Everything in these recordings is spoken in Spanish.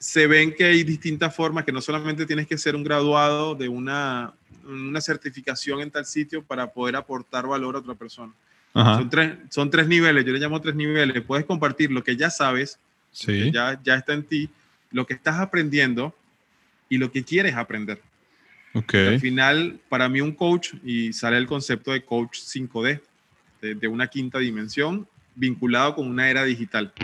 se ven que hay distintas formas, que no solamente tienes que ser un graduado de una, una certificación en tal sitio para poder aportar valor a otra persona. Son tres, son tres niveles, yo le llamo tres niveles. Puedes compartir lo que ya sabes, sí. ya, ya está en ti, lo que estás aprendiendo y lo que quieres aprender. Okay. Al final, para mí un coach, y sale el concepto de coach 5D, de, de una quinta dimensión, vinculado con una era digital.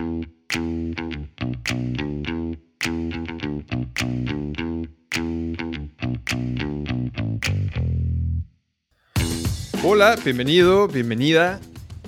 Hola, bienvenido, bienvenida.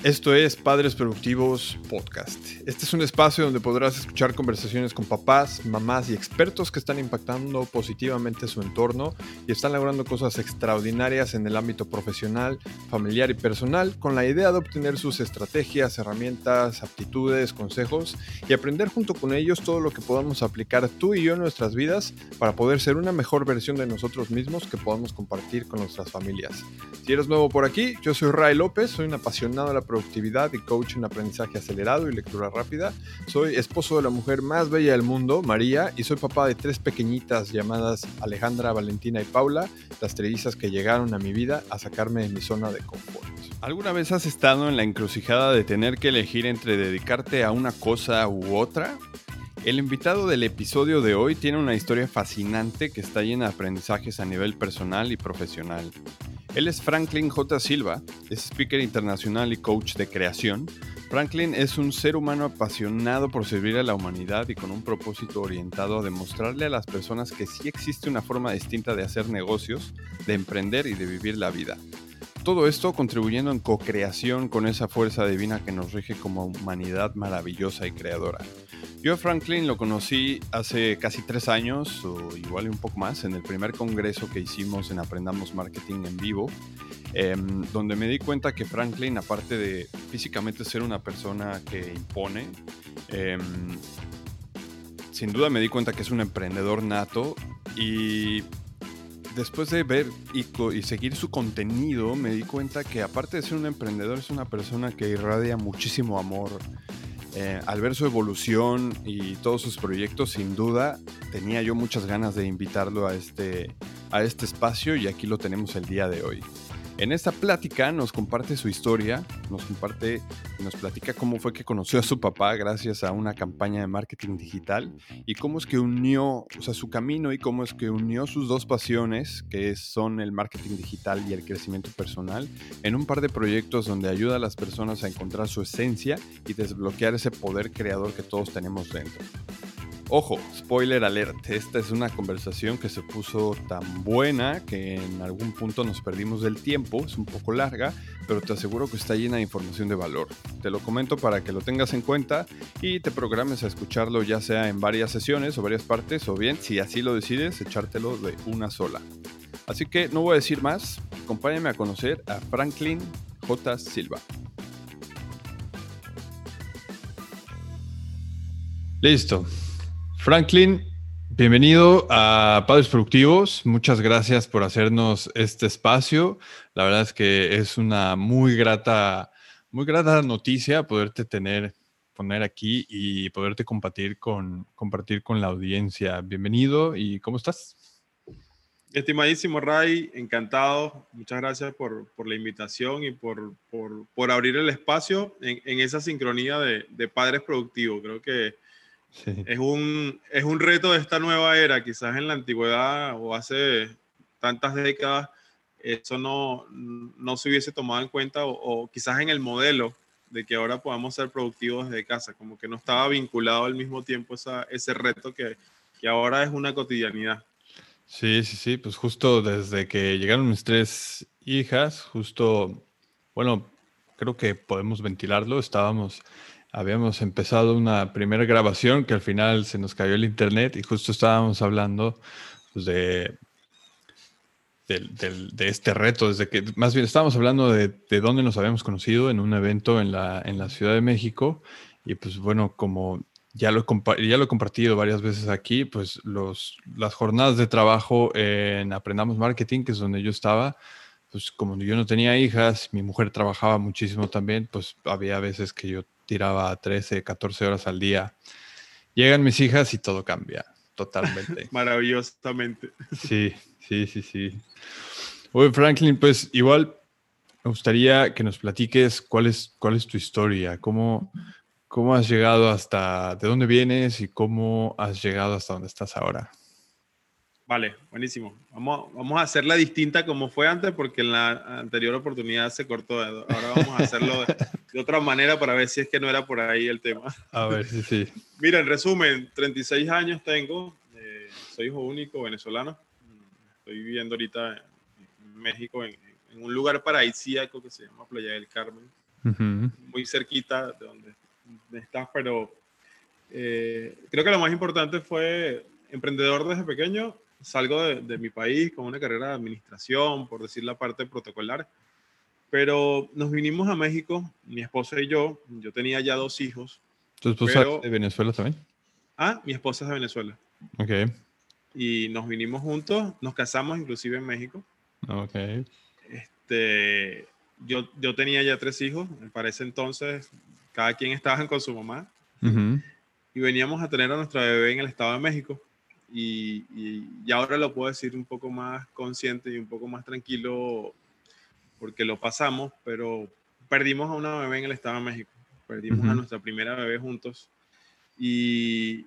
Esto es Padres Productivos Podcast. Este es un espacio donde podrás escuchar conversaciones con papás, mamás y expertos que están impactando positivamente su entorno y están logrando cosas extraordinarias en el ámbito profesional, familiar y personal con la idea de obtener sus estrategias, herramientas, aptitudes, consejos y aprender junto con ellos todo lo que podamos aplicar tú y yo en nuestras vidas para poder ser una mejor versión de nosotros mismos que podamos compartir con nuestras familias. Si eres nuevo por aquí, yo soy Ray López, soy un apasionado de la productividad y coach en aprendizaje acelerado y lectura rápida. Soy esposo de la mujer más bella del mundo, María, y soy papá de tres pequeñitas llamadas Alejandra, Valentina y Paula, las trellizas que llegaron a mi vida a sacarme de mi zona de confort. ¿Alguna vez has estado en la encrucijada de tener que elegir entre dedicarte a una cosa u otra? El invitado del episodio de hoy tiene una historia fascinante que está llena de aprendizajes a nivel personal y profesional. Él es Franklin J. Silva, es speaker internacional y coach de creación. Franklin es un ser humano apasionado por servir a la humanidad y con un propósito orientado a demostrarle a las personas que sí existe una forma distinta de hacer negocios, de emprender y de vivir la vida. Todo esto contribuyendo en co-creación con esa fuerza divina que nos rige como humanidad maravillosa y creadora. Yo a Franklin lo conocí hace casi tres años, o igual un poco más, en el primer congreso que hicimos en Aprendamos Marketing en vivo, em, donde me di cuenta que Franklin, aparte de físicamente ser una persona que impone, em, sin duda me di cuenta que es un emprendedor nato y después de ver y, y, seguir su contenido, me di cuenta que aparte de ser un emprendedor, es una persona que irradia muchísimo amor. Eh, al ver su evolución y todos sus proyectos, sin duda, tenía yo muchas ganas de invitarlo a este, a este espacio y aquí lo tenemos el día de hoy. En esta plática nos comparte su historia, nos comparte y nos platica cómo fue que conoció a su papá gracias a una campaña de marketing digital y cómo es que unió, o sea, su camino y cómo es que unió sus dos pasiones, que son el marketing digital y el crecimiento personal, en un par de proyectos donde ayuda a las personas a encontrar su esencia y desbloquear ese poder creador que todos tenemos dentro. Ojo, spoiler alert, esta es una conversación que se puso tan buena que en algún punto nos perdimos del tiempo, es un poco larga, pero te aseguro que está llena de información de valor. Te lo comento para que lo tengas en cuenta y te programes a escucharlo ya sea en varias sesiones o varias partes o bien, si así lo decides, echártelo de una sola. Así que no voy a decir más, acompáñame a conocer a Franklin J. Silva. Listo. Franklin, bienvenido a Padres Productivos. Muchas gracias por hacernos este espacio. La verdad es que es una muy grata, muy grata noticia poderte tener, poner aquí y poderte compartir con, compartir con la audiencia. Bienvenido y ¿cómo estás? Estimadísimo Ray, encantado. Muchas gracias por, por la invitación y por, por, por, abrir el espacio en, en esa sincronía de, de padres productivos. Creo que Sí. Es, un, es un reto de esta nueva era, quizás en la antigüedad o hace tantas décadas eso no, no se hubiese tomado en cuenta o, o, quizás en el modelo de que ahora podamos ser productivos desde casa, como que no estaba vinculado al mismo tiempo esa, ese reto que, que ahora es una cotidianidad. Sí, sí, sí, pues justo desde que llegaron mis tres hijas, justo, bueno, creo que podemos ventilarlo, estábamos habíamos empezado una primera grabación que al final se nos cayó el internet y justo estábamos hablando pues, de, de, de, de, este reto, desde que más bien estábamos hablando de, de, dónde nos habíamos conocido en un evento en la, en la Ciudad de México y pues bueno, como ya lo, ya lo he compartido varias veces aquí, pues los, las jornadas de trabajo en Aprendamos Marketing, que es donde yo estaba, pues como yo no tenía hijas, mi mujer trabajaba muchísimo también, pues había veces que yo tiraba 13, 14 horas al día. Llegan mis hijas y todo cambia. totalmente. Maravillosamente. Sí, sí, sí, sí. Oye, Franklin, pues igual me gustaría que nos platiques cuál es, cuál es tu historia, cómo, cómo has llegado hasta, de dónde vienes y cómo has llegado hasta donde estás ahora. Vale, buenísimo. Vamos, vamos a hacerla distinta como fue antes porque en la anterior oportunidad se cortó. Ahora vamos a hacerlo de, otra manera para ver si es que no era por ahí el tema. A ver, sí, sí. Mira, en resumen, 36 años tengo, eh, soy hijo único venezolano. Estoy viviendo ahorita en México, en, un lugar paradisíaco que se llama Playa del Carmen, muy cerquita de donde, estás, pero eh, creo que lo más importante fue emprendedor desde pequeño salgo de, mi país con una carrera de administración, por decir la parte protocolar, pero nos vinimos a México, mi esposa y yo, yo tenía ya dos hijos. ¿Tu esposa es de Venezuela también? Ah, mi esposa es de Venezuela. Ok. Y nos vinimos juntos, nos casamos inclusive en México. Ok. Este, yo, yo tenía ya tres hijos, para ese entonces cada quien estaba con su mamá. Y veníamos a tener a nuestra bebé en el Estado de México y, y, ahora lo puedo decir un poco más consciente y un poco más tranquilo porque lo pasamos, pero perdimos a una bebé en el Estado de México, perdimos a nuestra primera bebé juntos. Y,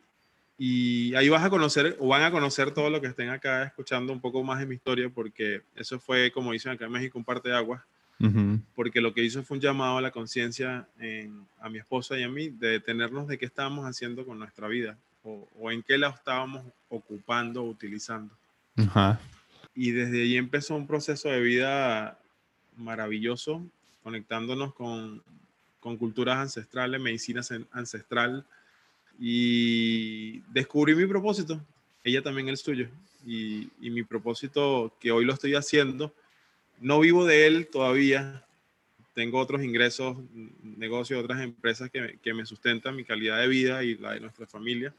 y ahí vas a conocer o van a conocer todo lo que estén acá escuchando un poco más de mi historia porque eso fue, como dicen acá en México, un parte de agua. Porque lo que hizo fue un llamado a la conciencia a mi esposa y a mí de detenernos de qué estábamos haciendo con nuestra vida o, en qué la estábamos ocupando o utilizando. Y desde ahí empezó un proceso de vida maravilloso, conectándonos con, con culturas ancestrales, medicina ancestral, y descubrí mi propósito, ella también el suyo, y, y, mi propósito que hoy lo estoy haciendo, no vivo de él todavía, tengo otros ingresos, negocios, otras empresas que, que me sustentan mi calidad de vida y la de nuestra familia,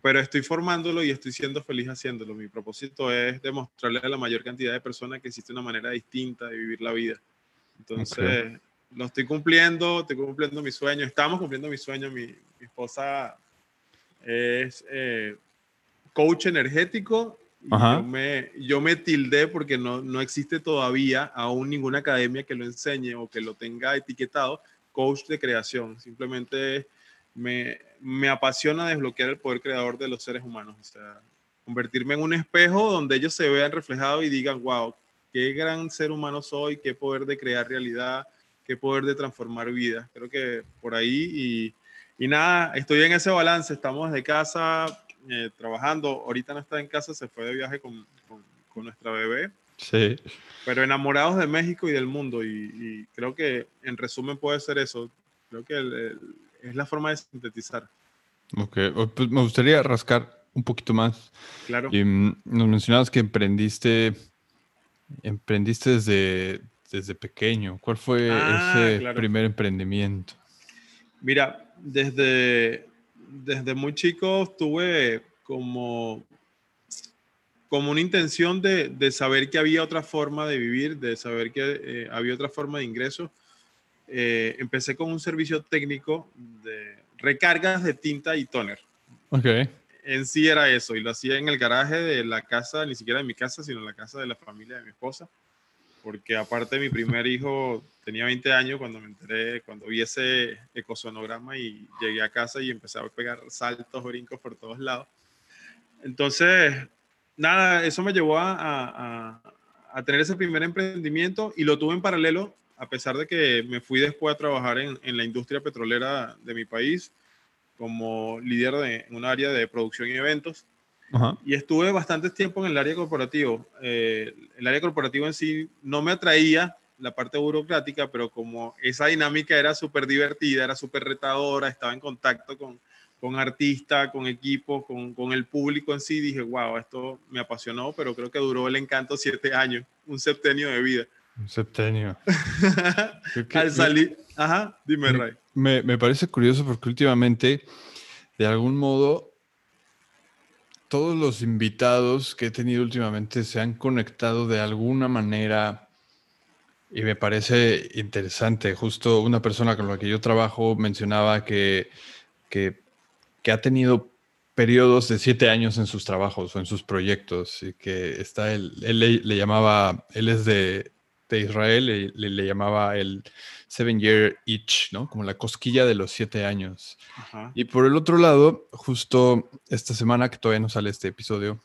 pero estoy formándolo y estoy siendo feliz haciéndolo. Mi propósito es demostrarle a la mayor cantidad de personas que existe una manera distinta de vivir la vida. Entonces, lo estoy cumpliendo, estoy cumpliendo mi sueño, estamos cumpliendo mi sueño. Mi, esposa es eh, coach energético. yo, me, yo me tildé porque no, no existe todavía aún ninguna academia que lo enseñe o que lo tenga etiquetado coach de creación. Simplemente me, me apasiona desbloquear el poder creador de los seres humanos. O sea, convertirme en un espejo donde ellos se vean reflejados y digan, wow, qué gran ser humano soy, qué poder de crear realidad, qué poder de transformar vidas. Creo que por ahí y, y nada, estoy en ese balance. Estamos desde casa eh, trabajando. Ahorita no está en casa, se fue de viaje con, con, nuestra bebé. Sí. Pero enamorados de México y del mundo. Y, creo que en resumen puede ser eso. Creo que el es la forma de sintetizar. Ok, pues me gustaría rascar un poquito más. Claro. Y, mm, nos mencionabas que emprendiste, emprendiste desde, desde pequeño. ¿Cuál fue ah, ese primer emprendimiento? Mira, desde, desde muy chico tuve como, como una intención de, de, saber que había otra forma de vivir, de saber que eh, había otra forma de ingreso eh, empecé con un servicio técnico de recargas de tinta y toner. Ok. En sí era eso, y lo hacía en el garaje de la casa, ni siquiera de mi casa, sino en la casa de la familia de mi esposa, porque aparte mi primer hijo tenía 20 años cuando me enteré, cuando vi ese ecosonograma y llegué a casa y empecé a pegar saltos, brincos por todos lados. Entonces, nada, eso me llevó a, a, a tener ese primer emprendimiento y lo tuve en paralelo a pesar de que me fui después a trabajar en, en la industria petrolera de mi país como líder de un área de producción y eventos. Y estuve bastante tiempo en el área corporativo. Eh, el área corporativa en sí no me atraía la parte burocrática, pero como esa dinámica era súper divertida, era súper retadora, estaba en contacto con, con artistas, con equipos, con, con, el público en sí, dije, wow, esto me apasionó, pero creo que duró el encanto siete años, un septenio de vida. Un septenio. Al salir. Ajá, dime, Ray. Me, me, parece curioso porque últimamente, de algún modo, todos los invitados que he tenido últimamente se han conectado de alguna manera y me parece interesante. Justo una persona con la que yo trabajo mencionaba que, que, que ha tenido periodos de siete años en sus trabajos o en sus proyectos y que está él, él le, llamaba, él es de, de Israel, le, le, llamaba el seven year itch, ¿no? Como la cosquilla de los siete años. Y por el otro lado, justo esta semana que todavía no sale este episodio,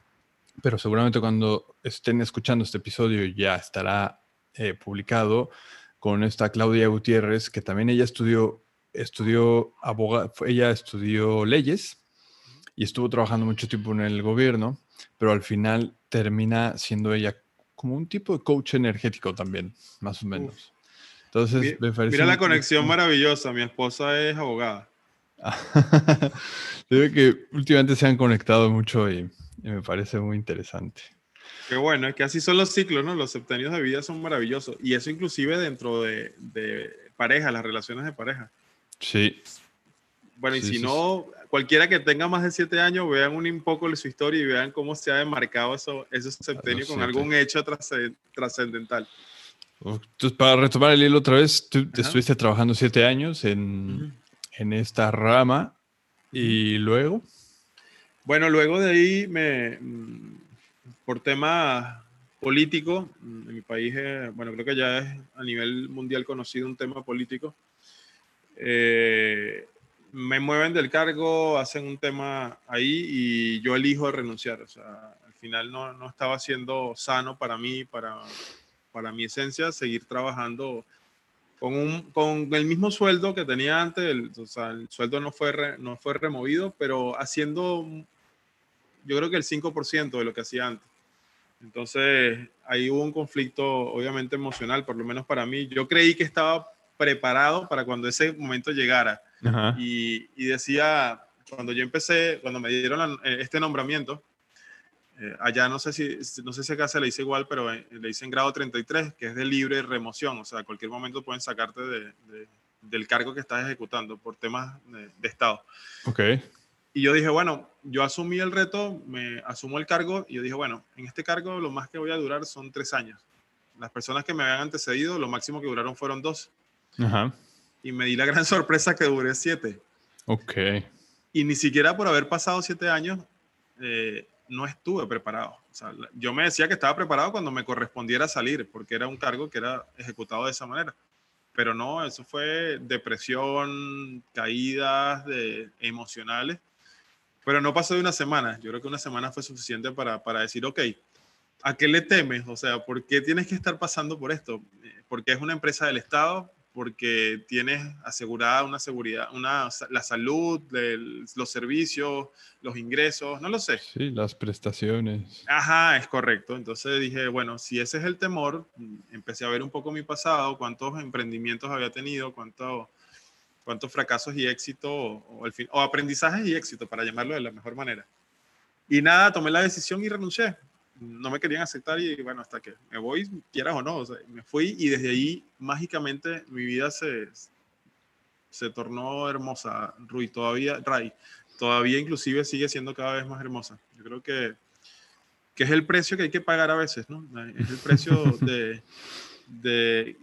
pero seguramente cuando estén escuchando este episodio ya estará eh, publicado con esta Claudia Gutiérrez, que también ella estudió, estudió abogado, ella estudió leyes y estuvo trabajando mucho tiempo en el gobierno, pero al final termina siendo ella como un tipo de coach energético también, más o menos. Entonces, mira, la conexión maravillosa, mi esposa es abogada. Creo que últimamente se han conectado mucho y, me parece muy interesante. Qué bueno, es que así son los ciclos, ¿no? Los septenios de vida son maravillosos. Y eso inclusive dentro de, de pareja, las relaciones de pareja. Sí. Bueno, y si no, cualquiera que tenga más de siete años, vean un poco de su historia y vean cómo se ha demarcado eso, esos septenios con algún hecho trascendental. Entonces, para retomar el hilo otra vez, tú estuviste trabajando siete años en, en, esta rama y luego. Bueno, luego de ahí, me, mm, por tema político, mm, en mi país, eh, bueno, creo que ya es a nivel mundial conocido un tema político. Eh, me mueven del cargo, hacen un tema ahí y yo elijo renunciar. O sea, al final no, no estaba siendo sano para mí, para, para mi esencia, seguir trabajando con, un, con el mismo sueldo que tenía antes. El, o sea, el sueldo no fue, no fue removido, pero haciendo, yo creo que el 5% de lo que hacía antes. Entonces, ahí hubo un conflicto, obviamente emocional, por lo menos para mí. Yo creí que estaba preparado para cuando ese momento llegara y, y, decía, cuando yo empecé, cuando me dieron eh, este nombramiento, eh, allá no sé si, no sé si acá se le dice igual, pero eh, le dicen grado 33, que es de libre remoción, o sea, a cualquier momento pueden sacarte de, del cargo que estás ejecutando por temas de, Estado. Ok. Y yo dije, bueno, yo asumí el reto, me asumo el cargo y yo dije, bueno, en este cargo lo más que voy a durar son tres años. Las personas que me habían antecedido, lo máximo que duraron fueron dos. Ajá y me di la gran sorpresa que duré siete. Ok. Y ni siquiera por haber pasado siete años eh, no estuve preparado. O sea, yo me decía que estaba preparado cuando me correspondiera salir, porque era un cargo que era ejecutado de esa manera. Pero no, eso fue depresión, caídas de, emocionales. Pero no pasó de una semana. Yo creo que una semana fue suficiente para, para decir, ok, ¿a qué le temes? O sea, ¿por qué tienes que estar pasando por esto? Eh, porque es una empresa del Estado, porque tienes asegurada una seguridad, una, la salud, los servicios, los ingresos, no lo sé. Sí, las prestaciones. Ajá, es correcto. Entonces dije, bueno, si ese es el temor, empecé a ver un poco mi pasado, cuántos emprendimientos había tenido, cuántos fracasos y éxitos, o, o aprendizajes y éxito, para llamarlo de la mejor manera. Y nada, tomé la decisión y renuncié no me querían aceptar y bueno, hasta que me voy, quieras o no, me fui y desde ahí mágicamente mi vida se, se tornó hermosa, Rui, todavía, Ray, todavía inclusive sigue siendo cada vez más hermosa. Yo creo que, que es el precio que hay que pagar a veces, ¿no? Es el precio de, de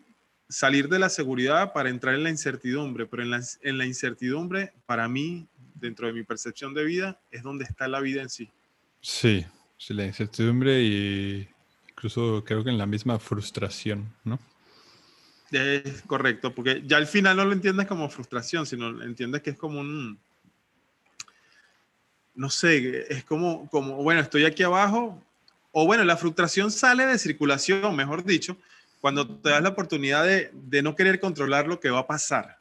salir de la seguridad para entrar en la incertidumbre, pero en la, en la incertidumbre, para mí, dentro de mi percepción de vida, es donde está la vida en sí. Sí, Sí, la incertidumbre y incluso creo que en la misma frustración, ¿no? Es correcto, porque ya al final no lo entiendes como frustración, sino entiendes que es como un, no sé, es como, como, bueno, estoy aquí abajo, o bueno, la frustración sale de circulación, mejor dicho, cuando te das la oportunidad de, de no querer controlar lo que va a pasar,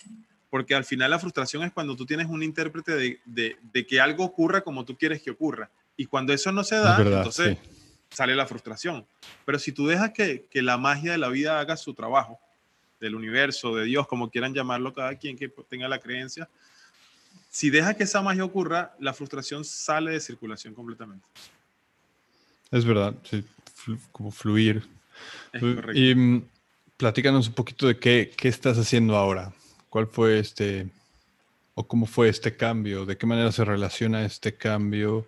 porque al final la frustración es cuando tú tienes un intérprete de, de, de que algo ocurra como tú quieres que ocurra. Y cuando eso no se da, entonces sale la frustración. Pero si tú dejas que, que, la magia de la vida haga su trabajo, del universo, de Dios, como quieran llamarlo cada quien que tenga la creencia, si dejas que esa magia ocurra, la frustración sale de circulación completamente. Es verdad, sí, como fluir. y mm, platícanos un poquito de qué, qué estás haciendo ahora. ¿Cuál fue este, o cómo fue este cambio? ¿De qué manera se relaciona este cambio?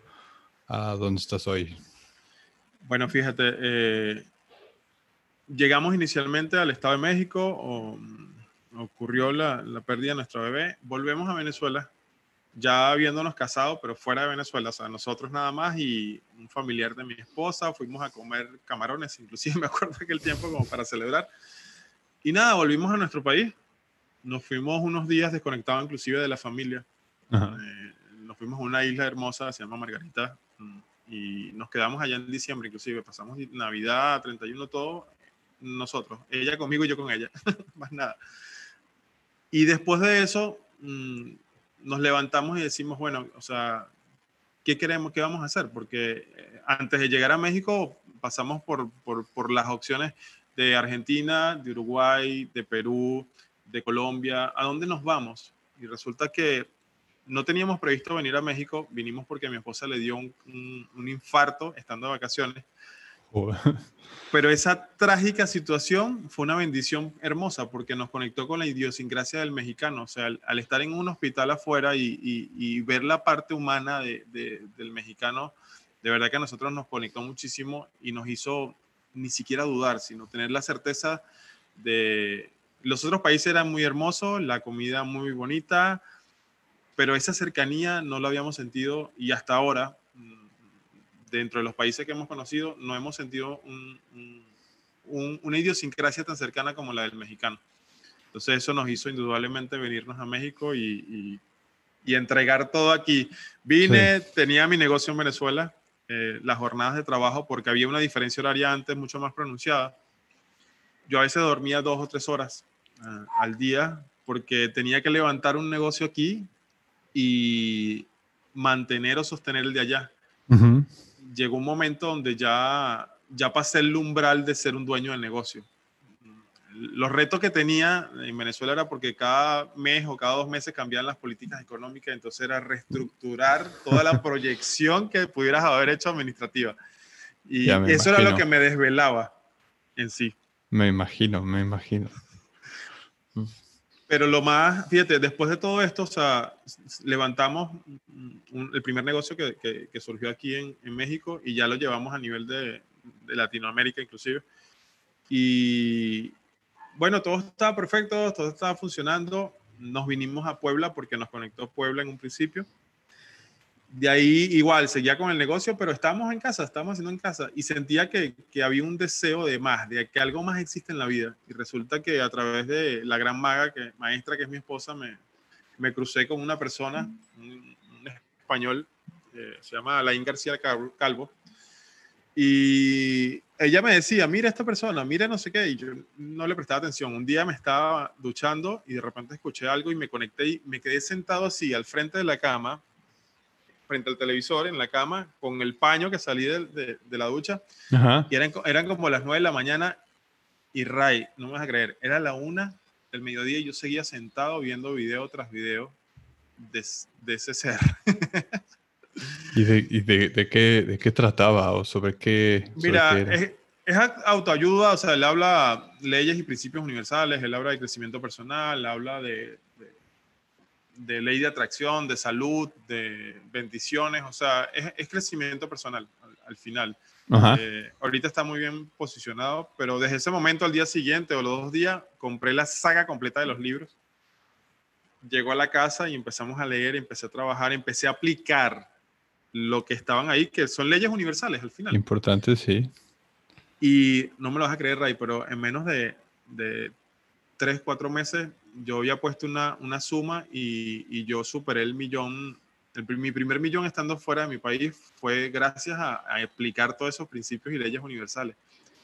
A dónde estás hoy? Bueno, fíjate, eh, llegamos inicialmente al Estado de México, o, ocurrió la, la, pérdida de nuestra bebé, volvemos a Venezuela ya habiéndonos casado, pero fuera de Venezuela, o sea, nosotros nada más y un familiar de mi esposa, fuimos a comer camarones, inclusive me acuerdo aquel tiempo como para celebrar. Y nada, volvimos a nuestro país, nos fuimos unos días desconectados inclusive de la familia. Eh, nos fuimos a una isla hermosa, se llama Margarita, y nos quedamos allá en diciembre, inclusive pasamos Navidad, 31, todo nosotros, ella conmigo y yo con ella, más nada. Y después de eso, mm, nos levantamos y decimos, bueno, o sea, ¿qué queremos, qué vamos a hacer? Porque eh, antes de llegar a México pasamos por, por, por las opciones de Argentina, de Uruguay, de Perú, de Colombia, ¿a dónde nos vamos? Y resulta que no teníamos previsto venir a México, vinimos porque mi esposa le dio un, un, infarto estando de vacaciones. Pero esa trágica situación fue una bendición hermosa porque nos conectó con la idiosincrasia del mexicano. O sea, al, estar en un hospital afuera y, y, ver la parte humana de, del mexicano, de verdad que a nosotros nos conectó muchísimo y nos hizo ni siquiera dudar, sino tener la certeza de... Los otros países eran muy hermosos, la comida muy bonita, pero esa cercanía no la habíamos sentido y hasta ahora, mm, dentro de los países que hemos conocido, no hemos sentido una idiosincrasia tan cercana como la del mexicano. Entonces eso nos hizo indudablemente venirnos a México y, entregar todo aquí. Vine, tenía mi negocio en Venezuela, eh, las jornadas de trabajo, porque había una diferencia horaria antes mucho más pronunciada. Yo a veces dormía dos o tres horas eh, al día porque tenía que levantar un negocio aquí y mantener o sostener el de allá. Llegó un momento donde ya, ya pasé el umbral de ser un dueño del negocio. Los retos que tenía en Venezuela era porque cada mes o cada dos meses cambiaban las políticas económicas, entonces era reestructurar toda la proyección que pudieras haber hecho administrativa. Y eso era lo que me desvelaba en sí. Me imagino, me imagino. Pero lo más, fíjate, después de todo esto, o sea, levantamos el primer negocio que, que, surgió aquí en, en, México y ya lo llevamos a nivel de, de, Latinoamérica inclusive. Y bueno, todo estaba perfecto, todo estaba funcionando. Nos vinimos a Puebla porque nos conectó Puebla en un principio de ahí igual, seguía con el negocio, pero estábamos en casa, estábamos haciendo en casa y sentía que, que, había un deseo de más, de que algo más existe en la vida. Y resulta que a través de la gran maga, que, maestra que es mi esposa, me, me crucé con una persona, un, español, eh, se llama Alain García Calvo, y ella me decía, mira esta persona, mira no sé qué, y yo no le prestaba atención. Un día me estaba duchando y de repente escuché algo y me conecté y me quedé sentado así al frente de la cama frente al televisor en la cama con el paño que salí de, de, la ducha. Y eran, eran como las 9 de la mañana y Ray, no me vas a creer, era la una del mediodía y yo seguía sentado viendo video tras video de, de ese ser. ¿Y, de, y de, de, qué, de qué trataba o sobre qué? Mira, es, es, autoayuda, o sea, él habla leyes y principios universales, él habla de crecimiento personal, habla de, de ley de atracción, de salud, de bendiciones, o sea, es, crecimiento personal al, final. Eh, ahorita está muy bien posicionado, pero desde ese momento al día siguiente o los dos días compré la saga completa de los libros. Llegó a la casa y empezamos a leer, empecé a trabajar, empecé a aplicar lo que estaban ahí, que son leyes universales al final. Importante, sí. Y no me lo vas a creer, Ray, pero en menos de, de tres, cuatro meses yo había puesto una, una suma y, y, yo superé el millón. mi primer millón estando fuera de mi país fue gracias a, a, explicar todos esos principios y leyes universales.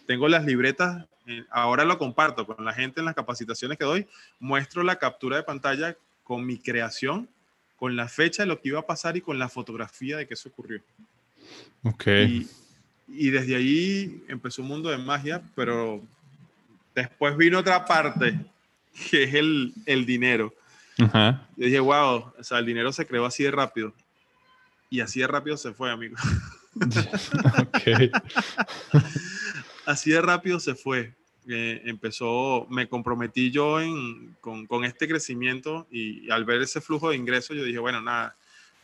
Tengo las libretas, eh, ahora lo comparto con la gente en las capacitaciones que doy, muestro la captura de pantalla con mi creación, con la fecha de lo que iba a pasar y con la fotografía de que eso ocurrió. Ok. Y, y desde ahí empezó un mundo de magia, pero después vino otra parte que es el, el dinero. Yo dije, wow, o sea, el dinero se creó así de rápido. Y así de rápido se fue, amigo. así de rápido se fue. Eh, empezó, me comprometí yo en, con, con, este crecimiento y, al ver ese flujo de ingresos, yo dije, bueno, nada,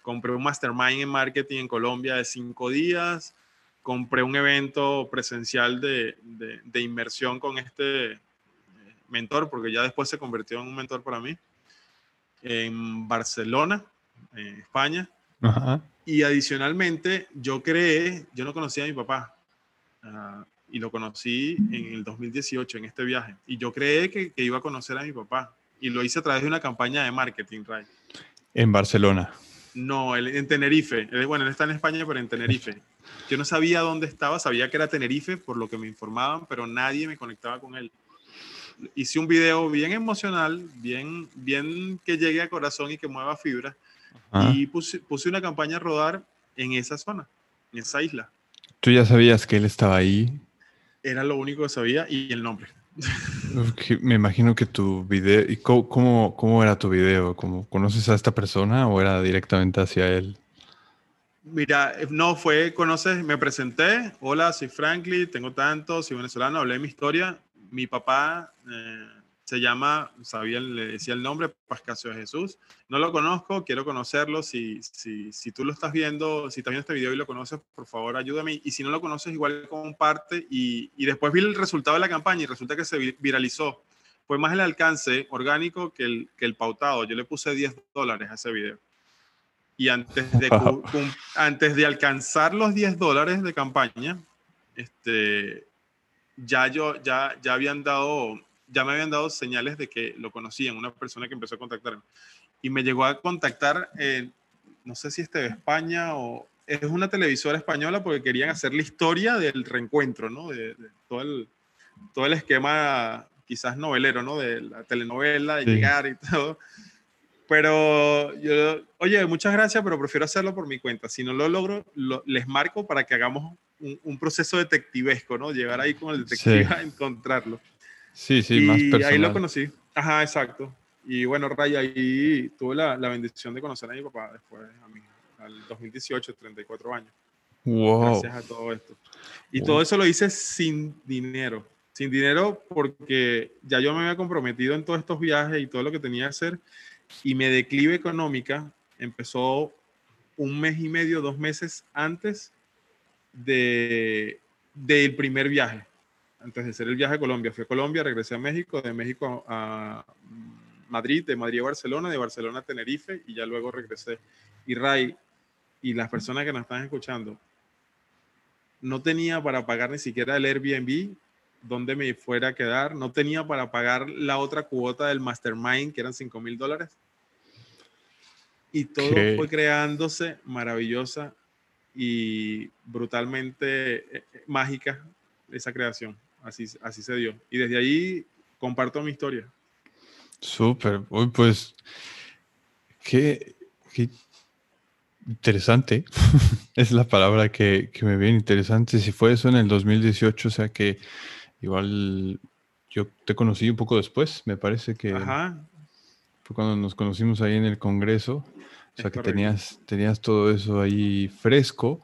compré un mastermind en marketing en Colombia de cinco días, compré un evento presencial de, de, de inmersión con este mentor, porque ya después se convirtió en un mentor para mí, en Barcelona, en España. Y adicionalmente, yo creé, yo no conocía a mi papá. Ah, y lo conocí en el 2018, en este viaje. Y yo creé que, que, iba a conocer a mi papá. Y lo hice a través de una campaña de marketing, Ray. En Barcelona. No, en Tenerife. Bueno, él está en España, pero en Tenerife. Yo no sabía dónde estaba, sabía que era Tenerife por lo que me informaban, pero nadie me conectaba con él. Hice un video bien emocional, bien, bien que llegue a corazón y que mueva fibra. Y puse, puse una campaña a rodar en esa zona, en esa isla. ¿Tú ya sabías que él estaba ahí? Era lo único que sabía y el nombre. Me imagino que tu video, ¿y cómo, cómo, era tu video? ¿Cómo, ¿Conoces a esta persona o era directamente hacia él? Mira, eh, no fue, conoces, me presenté, hola, soy Franklin, tengo tanto, soy venezolano, hablé de mi historia. Mi papá eh, se llama, sabía, le decía el nombre, Pascasio de Jesús. No lo conozco, quiero conocerlo. Si, si, si tú lo estás viendo, si estás viendo este video y lo conoces, por favor ayúdame. Y si no lo conoces, igual comparte. Y, y después vi el resultado de la campaña y resulta que se viralizó. Fue más el alcance orgánico que el, que el pautado. Yo le puse 10 dólares a ese video. Y antes de, antes de alcanzar los 10 dólares de campaña, este, ya, yo, ya, ya habían dado ya me habían dado señales de que lo conocían, una persona que empezó a contactarme. Y me llegó a contactar, no sé si este de España o es una televisora española porque querían hacer la historia del reencuentro, ¿no? De, todo, el, todo el esquema quizás novelero, ¿no? De la telenovela, de llegar y todo. Pero yo, oye, muchas gracias, pero prefiero hacerlo por mi cuenta. Si no lo logro, les marco para que hagamos un, proceso detectivesco, ¿no? Llegar ahí con el detective a encontrarlo. Sí, sí, más personal. ahí lo conocí. Ajá, exacto. Y bueno, Ray, ahí tuve la, la bendición de conocer a mi papá después, a mí, al 2018, 34 años. Wow. Gracias a todo esto. Y todo eso lo hice sin dinero. Sin dinero porque ya yo me había comprometido en todos estos viajes y todo lo que tenía que hacer. Y mi declive económica empezó un mes y medio, dos meses antes de, del primer viaje antes de hacer el viaje a Colombia. Fui a Colombia, regresé a México, de México a Madrid, de Madrid a Barcelona, de Barcelona a Tenerife y ya luego regresé. Y Ray y las personas que nos están escuchando, no tenía para pagar ni siquiera el Airbnb donde me fuera a quedar, no tenía para pagar la otra cuota del Mastermind, que eran 5 mil dólares. Y todo fue creándose maravillosa y brutalmente eh, eh, mágica esa creación así, así se dio. Y desde ahí comparto mi historia. Súper, pues qué, qué interesante, es la palabra que, que, me viene interesante. Si fue eso en el 2018, o sea que igual yo te conocí un poco después, me parece que fue cuando nos conocimos ahí en el Congreso, o sea que tenías, tenías todo eso ahí fresco.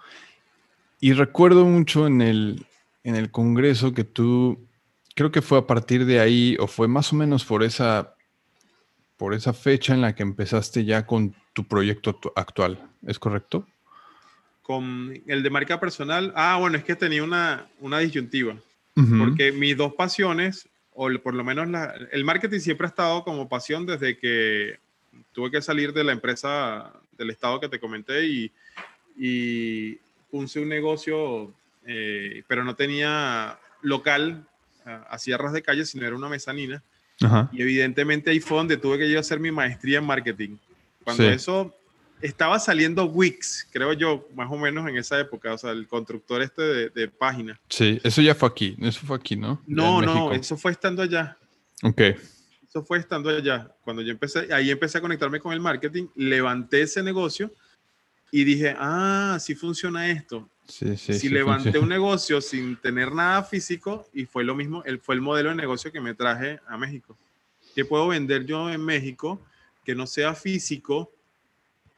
Y recuerdo mucho en el, en el Congreso que tú, creo que fue a partir de ahí o fue más o menos por esa, por esa fecha en la que empezaste ya con tu proyecto actual, ¿es correcto? Con el de marca personal, ah, bueno, es que tenía una, una disyuntiva, porque mis dos pasiones, o por lo menos el marketing siempre ha estado como pasión desde que tuve que salir de la empresa del estado que te comenté y, y puse un negocio eh, pero no tenía local a, sierras de calle, sino era una mezanina. Y evidentemente ahí fue donde tuve que yo hacer mi maestría en marketing. Cuando eso estaba saliendo Wix, creo yo, más o menos en esa época, o sea, el constructor este de, de páginas. Sí, eso ya fue aquí, eso fue aquí, ¿no? No, no, eso fue estando allá. Ok. Eso fue estando allá. Cuando yo empecé, ahí empecé a conectarme con el marketing, levanté ese negocio y dije, ah, sí funciona esto si levanté un negocio sin tener nada físico y fue lo mismo, él fue el modelo de negocio que me traje a México. ¿Qué puedo vender yo en México que no sea físico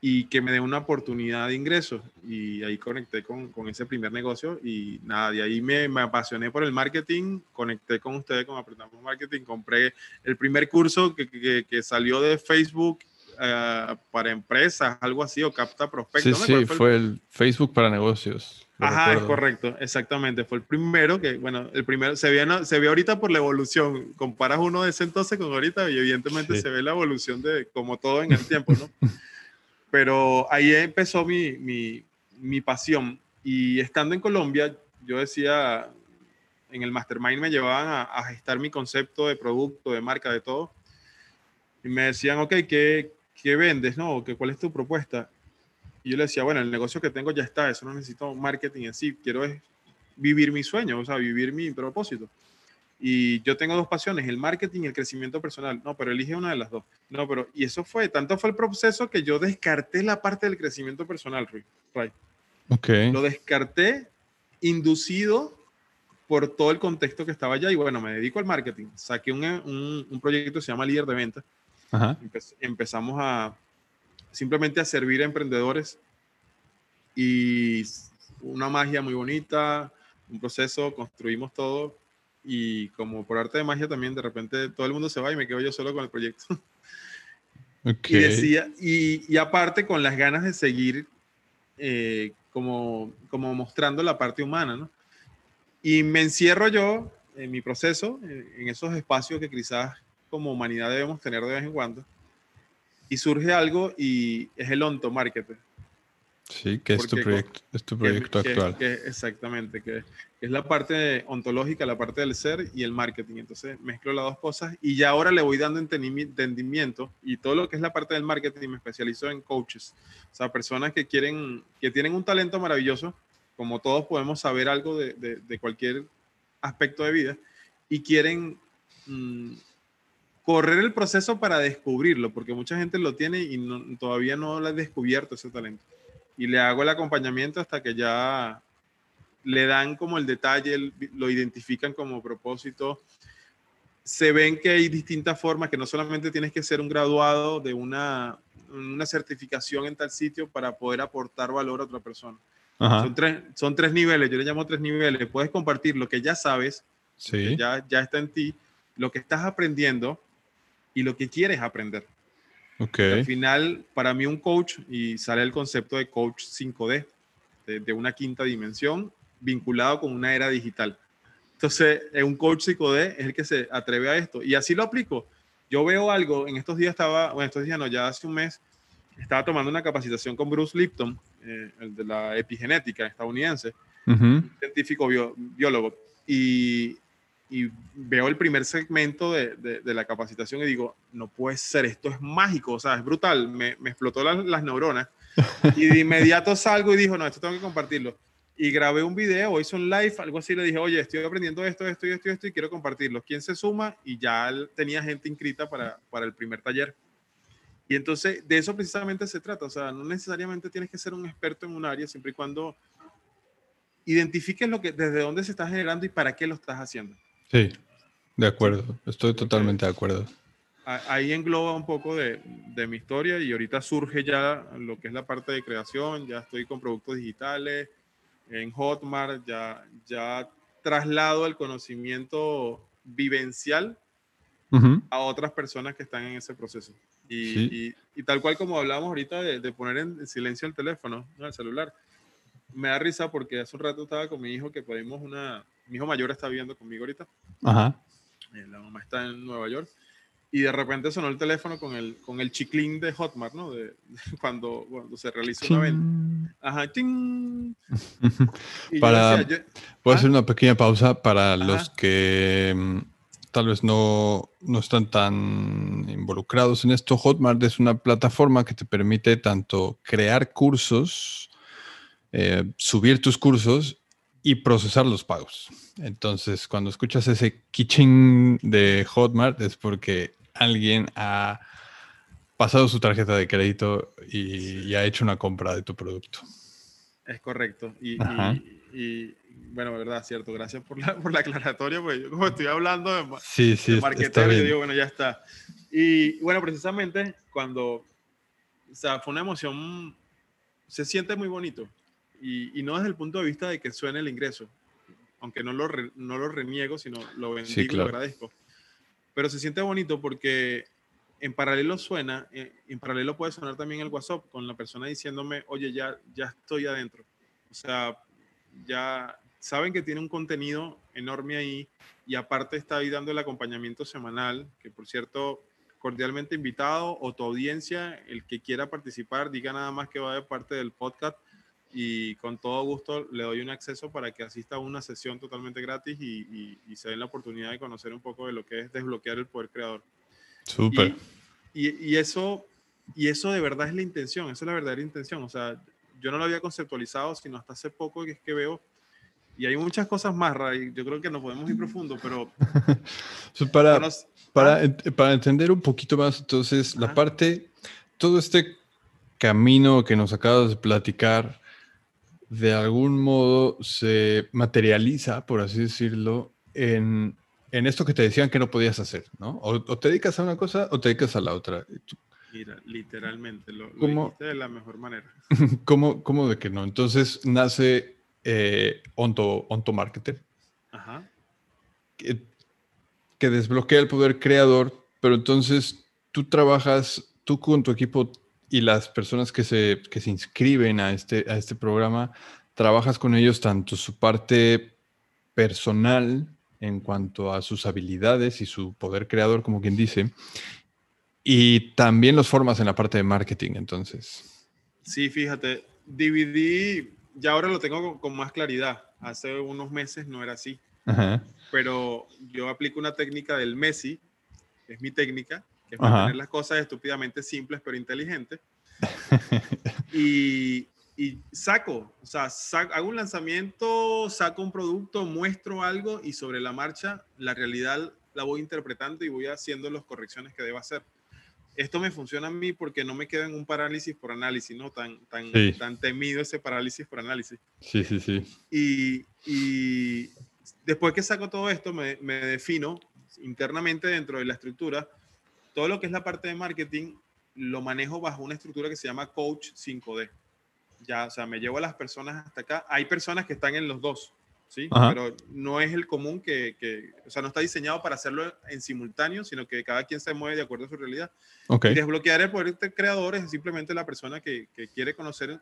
y que me dé una oportunidad de ingresos? Y ahí conecté con, con ese primer negocio y nada, de ahí me, me, apasioné por el marketing, conecté con ustedes con Apretamos Marketing, compré el primer curso que, que, que salió de Facebook eh, para empresas, algo así, o capta prospectos. Sí, sí, fue el... Facebook para negocios. Ajá, es correcto, exactamente. Fue el primero que, bueno, el primero se ve, se ve ahorita por la evolución. Comparas uno de ese entonces con ahorita y evidentemente se ve la evolución de como todo en el tiempo, ¿no? Pero ahí empezó mi, mi, mi pasión. Y estando en Colombia, yo decía, en el mastermind me llevaban a, a, gestar mi concepto de producto, de marca, de todo. Y me decían, ok, ¿qué, qué vendes? No? ¿Qué, ¿Cuál es tu propuesta? Y yo le decía, bueno, el negocio que tengo ya está, eso no necesito marketing en sí, quiero vivir mi sueño, o sea, vivir mi propósito. Y yo tengo dos pasiones, el marketing y el crecimiento personal. No, pero elige una de las dos. No, pero, y eso fue, tanto fue el proceso que yo descarté la parte del crecimiento personal, Ray. Ok. Lo descarté inducido por todo el contexto que estaba allá y bueno, me dedico al marketing. Saqué un, un, un proyecto que se llama Líder de Venta. Ajá. empezamos a simplemente a servir a emprendedores y una magia muy bonita, un proceso, construimos todo y como por arte de magia también de repente todo el mundo se va y me quedo yo solo con el proyecto. Okay. Y decía, y, y, aparte con las ganas de seguir eh, como, como mostrando la parte humana, ¿no? Y me encierro yo en mi proceso, en esos espacios que quizás como humanidad debemos tener de vez en cuando. Y surge algo y es el onto marketer. Sí, que es tu proyecto, es tu proyecto que, actual. Que, que, exactamente, que es la parte ontológica, la parte del ser y el marketing. Entonces mezclo las dos cosas y ya ahora le voy dando entendimiento y todo lo que es la parte del marketing me especializo en coaches. O sea, personas que quieren, que tienen un talento maravilloso, como todos podemos saber algo de, de, de cualquier aspecto de vida y quieren mmm, correr el proceso para descubrirlo, porque mucha gente lo tiene y no, todavía no lo ha descubierto ese talento y le hago el acompañamiento hasta que ya le dan como el detalle, lo identifican como propósito. Se ven que hay distintas formas, que no solamente tienes que ser un graduado de una, una certificación en tal sitio para poder aportar valor a otra persona. Son tres, son tres niveles, yo le llamo tres niveles. Puedes compartir lo que ya sabes, sí. ya, ya está en ti, lo que estás aprendiendo y lo que quieres aprender. Okay. Al final, para mí un coach, y sale el concepto de coach 5D, de, de, una quinta dimensión, vinculado con una era digital. Entonces, un coach 5D es el que se atreve a esto. Y así lo aplico. Yo veo algo, en estos días estaba, bueno, estos días no, ya hace un mes, estaba tomando una capacitación con Bruce Lipton, eh, el de la epigenética estadounidense, uh -huh. científico bio, biólogo. Y, y veo el primer segmento de, de, de, la capacitación y digo, no puede ser, esto es mágico, o sea, es brutal, me, me explotó las, las neuronas y de inmediato salgo y dijo, no, esto tengo que compartirlo. Y grabé un video, hice un live, algo así, le dije, oye, estoy aprendiendo esto, esto y esto y esto y quiero compartirlo. ¿Quién se suma? Y ya tenía gente inscrita para, para el primer taller. Y entonces de eso precisamente se trata, o sea, no necesariamente tienes que ser un experto en un área, siempre y cuando identifiques lo que, desde dónde se está generando y para qué lo estás haciendo. Sí, de acuerdo, estoy totalmente de acuerdo. Ahí engloba un poco de, de, mi historia y ahorita surge ya lo que es la parte de creación, ya estoy con productos digitales, en Hotmart, ya, ya traslado el conocimiento vivencial uh -huh. a otras personas que están en ese proceso. Y, Sí. y, y tal cual como hablamos ahorita de, de poner en silencio el teléfono, ¿no? el celular, me da risa porque hace un rato estaba con mi hijo que pedimos una, mi hijo mayor está viviendo conmigo ahorita. Ajá. Eh, la mamá está en Nueva York. Y de repente sonó el teléfono con el, con el chiclín de Hotmart, ¿no? De, de cuando, cuando se realiza una venta. Ajá, ching. Y para, yo decía, yo, Puedo ¿Ah? hacer una pequeña pausa para Ajá. los que mm, tal vez no, no están tan involucrados en esto. Hotmart es una plataforma que te permite tanto crear cursos, eh, subir tus cursos y procesar los pagos. Entonces, cuando escuchas ese kitchen de Hotmart es porque alguien ha pasado su tarjeta de crédito y, y ha hecho una compra de tu producto. Es correcto. Y, y, y, bueno, verdad, cierto. Gracias por la, por la aclaratoria, pues yo como estoy hablando de, Sí, sí, de está marketero, yo digo, bueno, ya está. Y bueno, precisamente cuando, o sea, fue una emoción, se siente muy bonito. Y, y no desde el punto de vista de que suene el ingreso, aunque no lo, re, no lo reniego, sino lo bendigo Sí, y claro. lo agradezco. Pero se siente bonito porque en paralelo suena, eh, en paralelo puede sonar también el WhatsApp con la persona diciéndome, oye, ya, ya estoy adentro. O sea, ya saben que tiene un contenido enorme ahí y aparte está ahí dando el acompañamiento semanal, que por cierto, cordialmente invitado o tu audiencia, el que quiera participar, diga nada más que va de parte del podcast y con todo gusto le doy un acceso para que asista a una sesión totalmente gratis y, se den la oportunidad de conocer un poco de lo que es desbloquear el poder creador. Súper. Y, eso, y eso de verdad es la intención, esa es la verdadera intención. O sea, yo no lo había conceptualizado, sino hasta hace poco que es que veo, y hay muchas cosas más, Ray, yo creo que nos podemos ir profundo, pero... para, para, ¿ah? para, entender un poquito más, entonces, la parte, todo este camino que nos acabas de platicar, de algún modo se materializa, por así decirlo, en, en esto que te decían que no podías hacer, ¿no? O, te dedicas a una cosa o te dedicas a la otra. Mira, literalmente, lo, lo de la mejor manera. ¿Cómo, ¿Cómo, de que no? Entonces nace eh, Onto, Onto Marketer, Ajá. Que, que desbloquea el poder creador, pero entonces tú trabajas, tú con tu equipo y las personas que se, que se inscriben a este, a este programa, trabajas con ellos tanto su parte personal en cuanto a sus habilidades y su poder creador, como quien dice, y también los formas en la parte de marketing, entonces. Sí, fíjate, dividí, ya ahora lo tengo con, más claridad. Hace unos meses no era así. Pero yo aplico una técnica del Messi, que es mi técnica, es mantener las cosas estúpidamente simples pero inteligentes. y, y, saco, o sea, hago un lanzamiento, saco un producto, muestro algo y sobre la marcha la realidad la voy interpretando y voy haciendo las correcciones que debo hacer. Esto me funciona a mí porque no me queda en un parálisis por análisis, ¿no? Tan, tan, tan temido ese parálisis por análisis. Sí, sí, sí. Y, y después que saco todo esto, me, me defino internamente dentro de la estructura todo lo que es la parte de marketing lo manejo bajo una estructura que se llama Coach 5D. Ya, o sea, me llevo a las personas hasta acá. Hay personas que están en los dos, ¿sí? Pero no es el común que, que, o sea, no está diseñado para hacerlo en simultáneo, sino que cada quien se mueve de acuerdo a su realidad. Okay. Y desbloquear el poder de creador es simplemente la persona que, que quiere conocer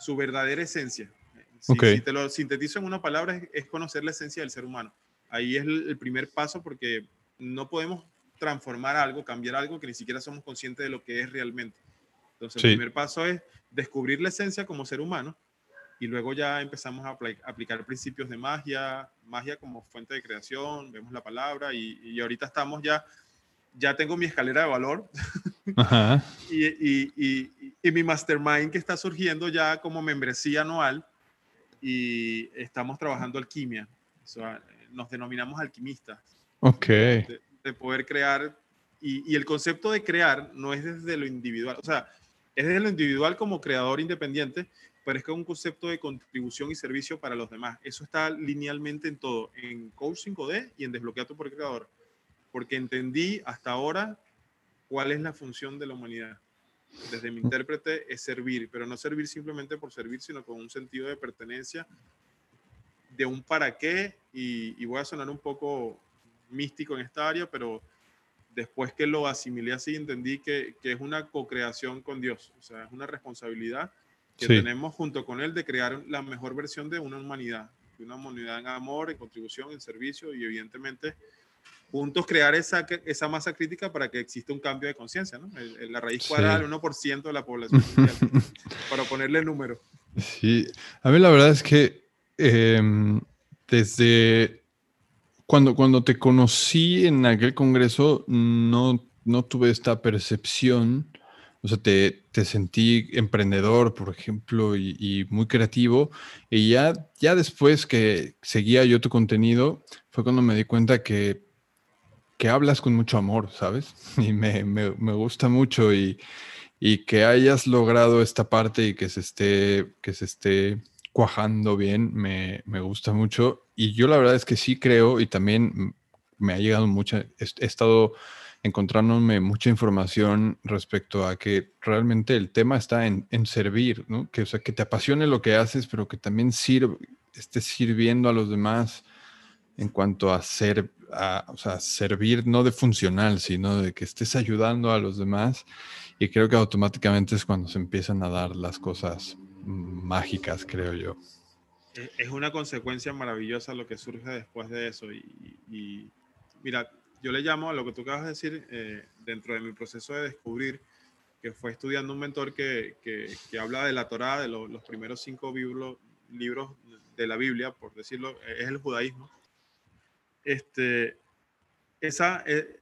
su verdadera esencia. Si, si, te lo sintetizo en una palabra, es, conocer la esencia del ser humano. Ahí es el primer paso porque no podemos transformar algo, cambiar algo que ni siquiera somos conscientes de lo que es realmente. Entonces, el primer paso es descubrir la esencia como ser humano y luego ya empezamos a aplicar principios de magia, magia como fuente de creación, vemos la palabra y, y ahorita estamos ya, ya tengo mi escalera de valor y, y, y, mi mastermind que está surgiendo ya como membresía anual y estamos trabajando alquimia. O sea, nos denominamos alquimistas. Ok de poder crear. Y, el concepto de crear no es desde lo individual, o sea, es desde lo individual como creador independiente, pero es que es un concepto de contribución y servicio para los demás. Eso está linealmente en todo, en Coach 5D y en Desbloquea tu Poder Creador, porque entendí hasta ahora cuál es la función de la humanidad. Desde mi intérprete es servir, pero no servir simplemente por servir, sino con un sentido de pertenencia, de un para qué, y, y voy a sonar un poco místico en esta área, pero después que lo asimilé así, entendí que, que es una co-creación con Dios, o sea, es una responsabilidad que tenemos junto con Él de crear la mejor versión de una humanidad, de una humanidad en amor, en contribución, en servicio y evidentemente juntos crear esa, esa masa crítica para que exista un cambio de conciencia, ¿no? la raíz cuadrada del 1% de la población para ponerle el número. Sí, a mí la verdad es que em, desde cuando, cuando te conocí en aquel congreso, no, no tuve esta percepción. O sea, te, te sentí emprendedor, por ejemplo, y, muy creativo. Y ya, ya después que seguía yo tu contenido, fue cuando me di cuenta que, que hablas con mucho amor, ¿sabes? Y me, me, me gusta mucho y, y, que hayas logrado esta parte y que se esté, que se esté cuajando bien, me, me, gusta mucho. Y yo la verdad es que sí creo y también me ha llegado mucha, he, estado encontrándome mucha información respecto a que realmente el tema está en, en, servir, ¿no? Que, o sea, que te apasione lo que haces, pero que también sirve, estés sirviendo a los demás en cuanto a ser, a, o sea, servir no de funcional, sino de que estés ayudando a los demás. Y creo que automáticamente es cuando se empiezan a dar las cosas mágicas, creo yo. Es una consecuencia maravillosa lo que surge después de eso. Y, mira, yo le llamo a lo que tú acabas de decir, eh, dentro de mi proceso de descubrir, que fue estudiando un mentor que, que, habla de la Torá, de los primeros cinco libros, libros de la Biblia, por decirlo, es el judaísmo. Este, esa, eh,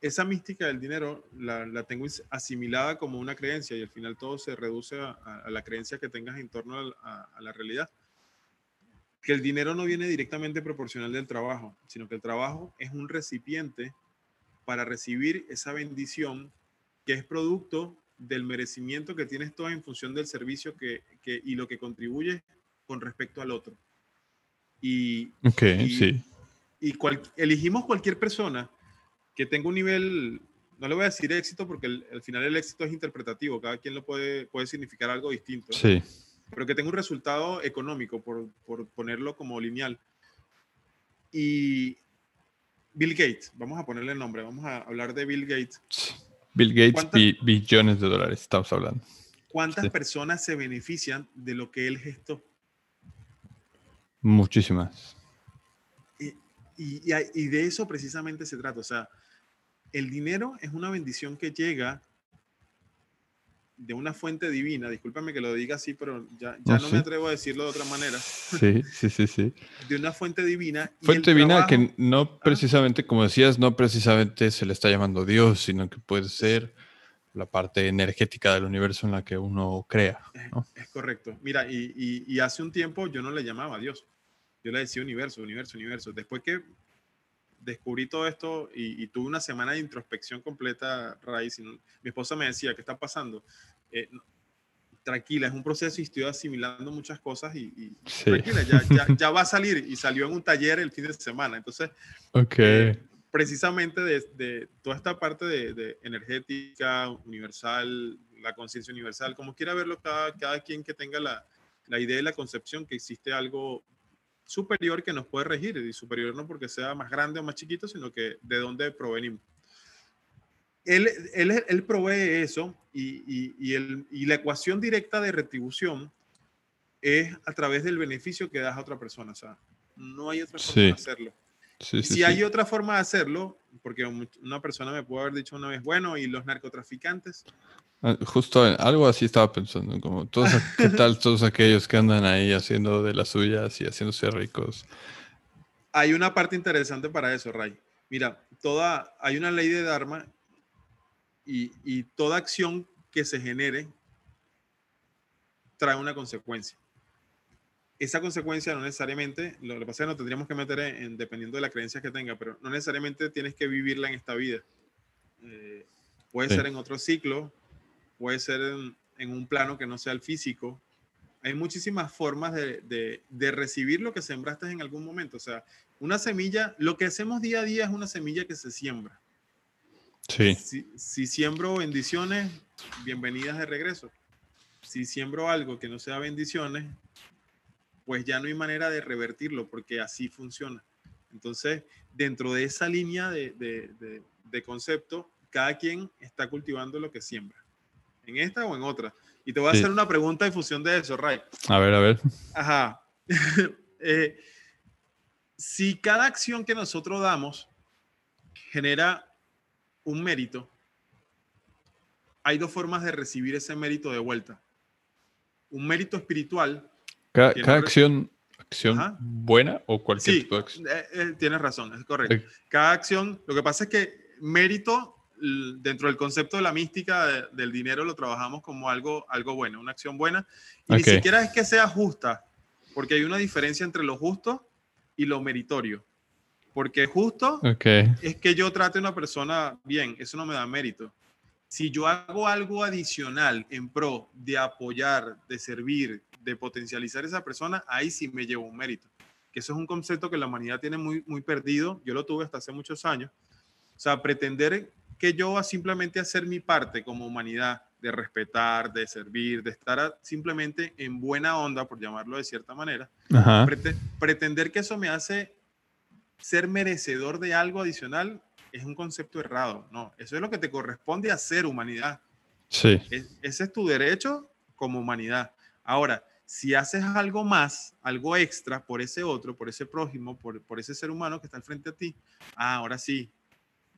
esa mística del dinero la, la, tengo asimilada como una creencia y al final todo se reduce a, a la creencia que tengas en torno a, a la realidad que el dinero no viene directamente proporcional del trabajo, sino que el trabajo es un recipiente para recibir esa bendición que es producto del merecimiento que tienes todo en función del servicio que, que, y lo que contribuye con respecto al otro. Y, okay, sí. y elegimos cualquier persona que tenga un nivel, no le voy a decir éxito porque al final el éxito es interpretativo, cada quien lo puede, puede significar algo distinto. Sí pero que tenga un resultado económico, por, por ponerlo como lineal. Y Bill Gates, vamos a ponerle el nombre, vamos a hablar de Bill Gates. Bill Gates, billones de dólares, estamos hablando. ¿Cuántas personas se benefician de lo que él gestó? Muchísimas. Y, y, y, de eso precisamente se trata. O sea, el dinero es una bendición que llega de una fuente divina, discúlpame que lo diga así, pero ya, ya no, me atrevo a decirlo de otra manera. Sí, sí, sí, sí. De una fuente divina. Fuente divina que no ah. precisamente, como decías, no precisamente se le está llamando Dios, sino que puede ser la parte energética del universo en la que uno crea. Es, correcto. Mira, y, y, y, hace un tiempo yo no le llamaba Dios. Yo le decía universo, universo, universo. Después que descubrí todo esto y, tuve una semana de introspección completa, raíz. Mi esposa me decía, ¿qué está pasando? Eh, tranquila, es un proceso y estoy asimilando muchas cosas y, tranquila, ya, ya, va a salir y salió en un taller el fin de semana. Entonces, okay. Eh, precisamente de, de, toda esta parte de, de energética, universal, la conciencia universal, como quiera verlo cada, cada quien que tenga la, la idea y la concepción que existe algo superior que nos puede regir, y superior no porque sea más grande o más chiquito, sino que de dónde provenimos. Él, él, él provee eso y, y, y, el, y, la ecuación directa de retribución es a través del beneficio que das a otra persona. O sea, no hay otra forma de hacerlo. si hay otra forma de hacerlo, porque una persona me puede haber dicho una vez, bueno, y los narcotraficantes, Ah, justo algo así estaba pensando, como todos, ¿qué tal todos aquellos que andan ahí haciendo de las suyas y haciéndose ricos? Hay una parte interesante para eso, Ray. Mira, toda, hay una ley de Dharma y, y toda acción que se genere trae una consecuencia. Esa consecuencia no necesariamente, lo que pasa es que nos tendríamos que meter en, dependiendo de la creencia que tenga, pero no necesariamente tienes que vivirla en esta vida. Eh, puede ser en otro ciclo, puede ser en, un plano que no sea el físico. Hay muchísimas formas de, de, recibir lo que sembraste en algún momento. O sea, una semilla, lo que hacemos día a día es una semilla que se siembra. Sí. Si, si siembro bendiciones, bienvenidas de regreso. Si siembro algo que no sea bendiciones, pues ya no hay manera de revertirlo porque así funciona. Entonces, dentro de esa línea de, de, de, concepto, cada quien está cultivando lo que siembra en esta o en otra. Y te voy a hacer una pregunta en función de eso, Ray. A ver, a ver. Ajá. Eh, si cada acción que nosotros damos genera un mérito, hay dos formas de recibir ese mérito de vuelta. Un mérito espiritual. Cada, acción, acción buena o cualquier tipo de acción. Eh, eh, tienes razón, es correcto. Cada acción, lo que pasa es que mérito dentro del concepto de la mística del dinero lo trabajamos como algo, algo bueno, una acción buena. Y ni siquiera es que sea justa, porque hay una diferencia entre lo justo y lo meritorio. Porque justo es que yo trate a una persona bien, eso no me da mérito. Si yo hago algo adicional en pro de apoyar, de servir, de potencializar a esa persona, ahí sí me llevo un mérito. Que eso es un concepto que la humanidad tiene muy, muy perdido. Yo lo tuve hasta hace muchos años. O sea, pretender que yo a simplemente hacer mi parte como humanidad, de respetar, de servir, de estar simplemente en buena onda, por llamarlo de cierta manera, pretender que eso me hace ser merecedor de algo adicional es un concepto errado. No, eso es lo que te corresponde hacer humanidad. Sí. ese es tu derecho como humanidad. Ahora, si haces algo más, algo extra por ese otro, por ese prójimo, por, por ese ser humano que está al frente a ti, ah, ahora sí,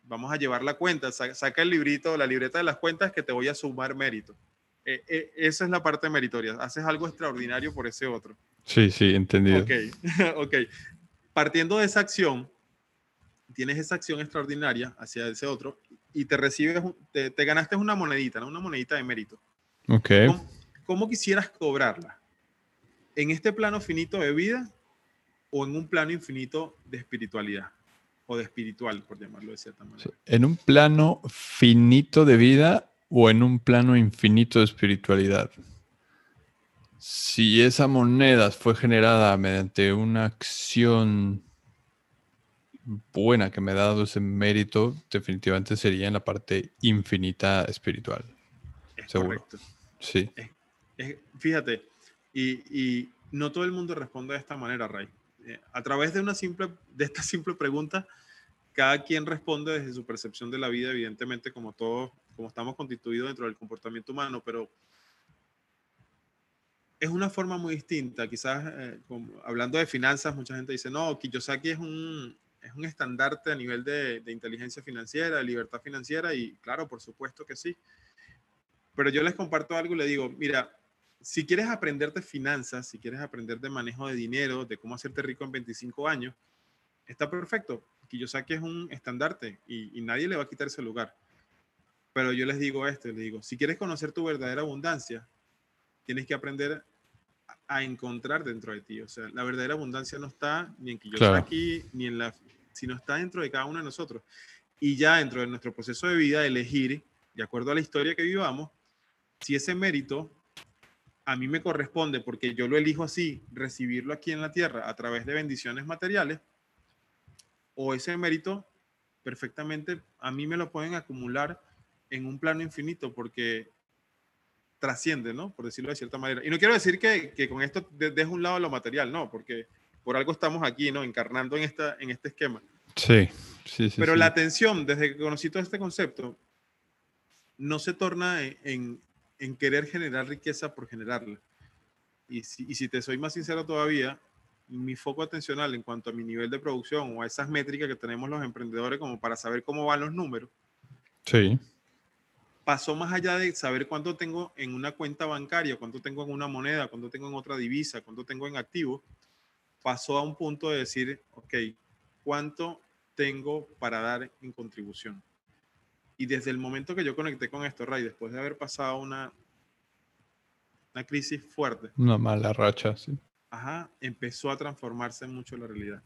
vamos a llevar la cuenta, saca el librito, la libreta de las cuentas que te voy a sumar mérito. Eh, eh, esa es la parte meritoria, haces algo extraordinario por ese otro. Sí, sí, entendido. Ok, ok. Partiendo de esa acción, tienes esa acción extraordinaria hacia ese otro y te recibes, te, ganaste una monedita, ¿no? una monedita de mérito. Ok. ¿Cómo, quisieras cobrarla? ¿En este plano finito de vida o en un plano infinito de espiritualidad? O de espiritual, por llamarlo de cierta manera. ¿En un plano finito de vida o en un plano infinito de espiritualidad? Si esa moneda fue generada mediante una acción buena que me ha dado ese mérito, definitivamente sería en la parte infinita espiritual. seguro. Sí. fíjate, y, no todo el mundo responde de esta manera, Ray. Eh, a través de, una simple, de esta simple pregunta, cada quien responde desde su percepción de la vida, evidentemente, como todos, como estamos constituidos dentro del comportamiento humano, pero es una forma muy distinta. Quizás, eh, hablando de finanzas, mucha gente dice, no, Kiyosaki es un, es un estandarte a nivel de, inteligencia financiera, libertad financiera, y claro, por supuesto que sí. Pero yo les comparto algo y le digo, mira, si quieres aprender de finanzas, si quieres aprender de manejo de dinero, de cómo hacerte rico en 25 años, está perfecto. Kiyosaki es un estandarte y, y nadie le va a quitar ese lugar. Pero yo les digo esto, les digo, si quieres conocer tu verdadera abundancia, tienes que aprender a encontrar dentro de ti. O sea, la verdadera abundancia no está ni en Kiyosaki, ni en la, sino está dentro de cada uno de nosotros. Y ya dentro de nuestro proceso de vida, elegir, de acuerdo a la historia que vivamos, si ese mérito a mí me corresponde, porque yo lo elijo así, recibirlo aquí en la tierra a través de bendiciones materiales, o ese mérito perfectamente a mí me lo pueden acumular en un plano infinito, porque trasciende, ¿no? Por decirlo de cierta manera. Y no quiero decir que, que con esto dejo un lado lo material, no, porque por algo estamos aquí, ¿no? Encarnando en, esta, en este esquema. Sí, sí, sí. Pero la atención, desde que conocí todo este concepto, no se torna en, en querer generar riqueza por generarla. Y si, y si, te soy más sincero todavía, mi foco atencional en cuanto a mi nivel de producción o a esas métricas que tenemos los emprendedores como para saber cómo van los números. Sí pasó más allá de saber cuánto tengo en una cuenta bancaria, cuánto tengo en una moneda, cuánto tengo en otra divisa, cuánto tengo en activo, pasó a un punto de decir, ok, ¿cuánto tengo para dar en contribución? Y desde el momento que yo conecté con esto, Ray, después de haber pasado una, una crisis fuerte. Una mala racha, sí. Ajá, empezó a transformarse mucho la realidad.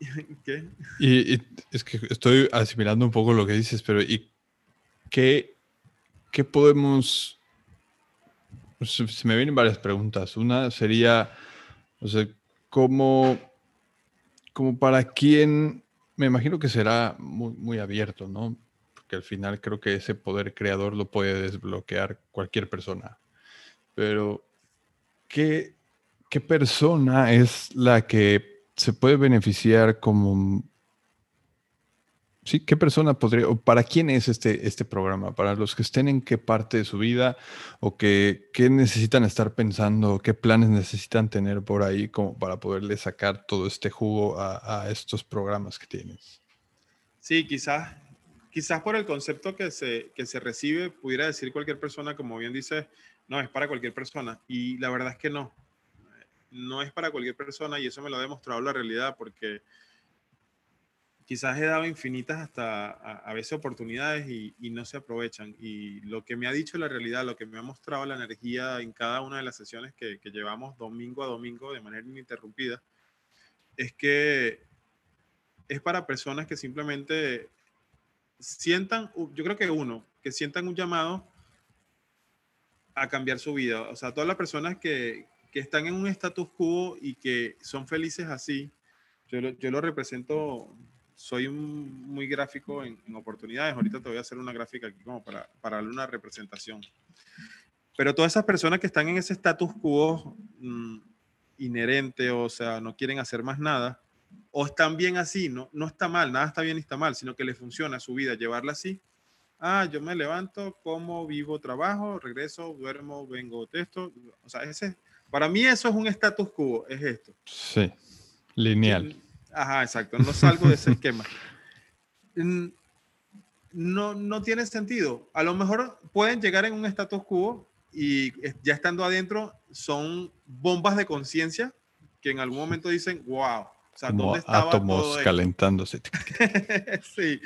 Y, es que estoy asimilando un poco lo que dices, pero ¿y qué, qué podemos... Se me vienen varias preguntas. Una sería, o sea, ¿cómo, como para quién, me imagino que será muy, muy abierto, ¿no? Porque al final creo que ese poder creador lo puede desbloquear cualquier persona. Pero, ¿qué, qué persona es la que se puede beneficiar como... Sí, ¿qué persona podría, para quién es este, este programa? ¿Para los que estén en qué parte de su vida o que, qué necesitan estar pensando, qué planes necesitan tener por ahí como para poderle sacar todo este jugo a, estos programas que tienes? Sí, quizás, quizás por el concepto que se, que se recibe, pudiera decir cualquier persona, como bien dice, no, es para cualquier persona. Y la verdad es que no no es para cualquier persona y eso me lo ha demostrado la realidad porque quizás he dado infinitas hasta a, veces oportunidades y, no se aprovechan. Y lo que me ha dicho la realidad, lo que me ha mostrado la energía en cada una de las sesiones que, llevamos domingo a domingo de manera ininterrumpida, es que es para personas que simplemente sientan, yo creo que uno, que sientan un llamado a cambiar su vida. O sea, todas las personas que, que están en un status quo y que son felices así, yo lo, yo lo represento, soy muy gráfico en, oportunidades, ahorita te voy a hacer una gráfica aquí como para, para darle una representación. Pero todas esas personas que están en ese status quo mm, inherente, o sea, no quieren hacer más nada, o están bien así, no, no está mal, nada está bien ni está mal, sino que les funciona su vida llevarla así. Ah, yo me levanto, como, vivo, trabajo, regreso, duermo, vengo, texto. O sea, ese, para mí eso es un status quo, es esto. Sí, lineal. Ajá, exacto, no salgo de ese esquema. no, no tiene sentido. A lo mejor pueden llegar en un status quo y ya estando adentro son bombas de conciencia que en algún momento dicen, wow. O sea, ¿dónde estaba átomos calentándose. sí.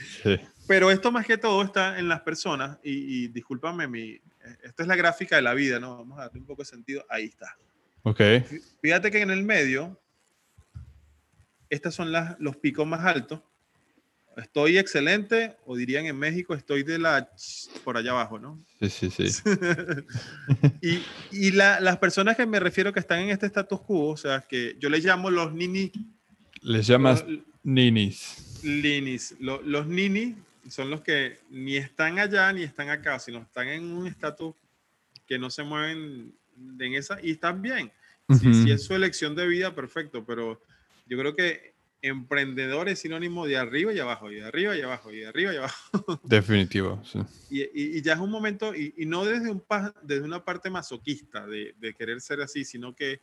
Pero esto más que todo está en las personas y, y discúlpame, mi, esta es la gráfica de la vida, ¿no? Vamos a darle un poco de sentido. Ahí está. Ok. Fíjate que en el medio, estos son las, los picos más altos estoy excelente, o dirían en México, estoy de la por allá abajo, ¿no? Sí, sí, sí. y, y las personas que me refiero que están en este status quo, o sea, que yo les llamo los nini. Les llamas ninis. Ninis. los nini son los que ni están allá ni están acá, sino están en un estatus que no se mueven en esa y están bien. si es su elección de vida, perfecto, pero yo creo que emprendedor es sinónimo de arriba y abajo, y de arriba y abajo, y de arriba y abajo. Definitivo, sí. Y, ya es un momento, y, no desde, un, desde una parte masoquista de, querer ser así, sino que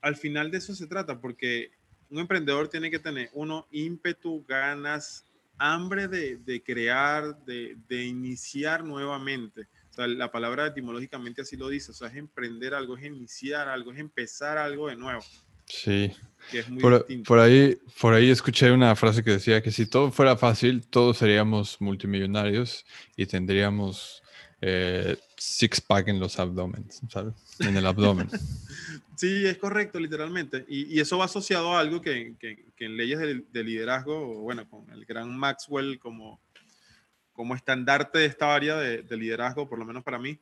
al final de eso se trata, porque un emprendedor tiene que tener, uno, ímpetu, ganas, hambre de, crear, de, de, iniciar nuevamente. O sea, la palabra etimológicamente así lo dice, o sea, es emprender algo, es iniciar algo, es empezar algo de nuevo. Sí. por, ahí, por ahí escuché una frase que decía que si todo fuera fácil, todos seríamos multimillonarios y tendríamos eh, six pack en los abdomen's, ¿sabes? En el abdomen. sí, es correcto, literalmente. Y, eso va asociado a algo que, en leyes de, liderazgo, bueno, con el gran Maxwell como, como estandarte de esta área de, de liderazgo, por lo menos para mí,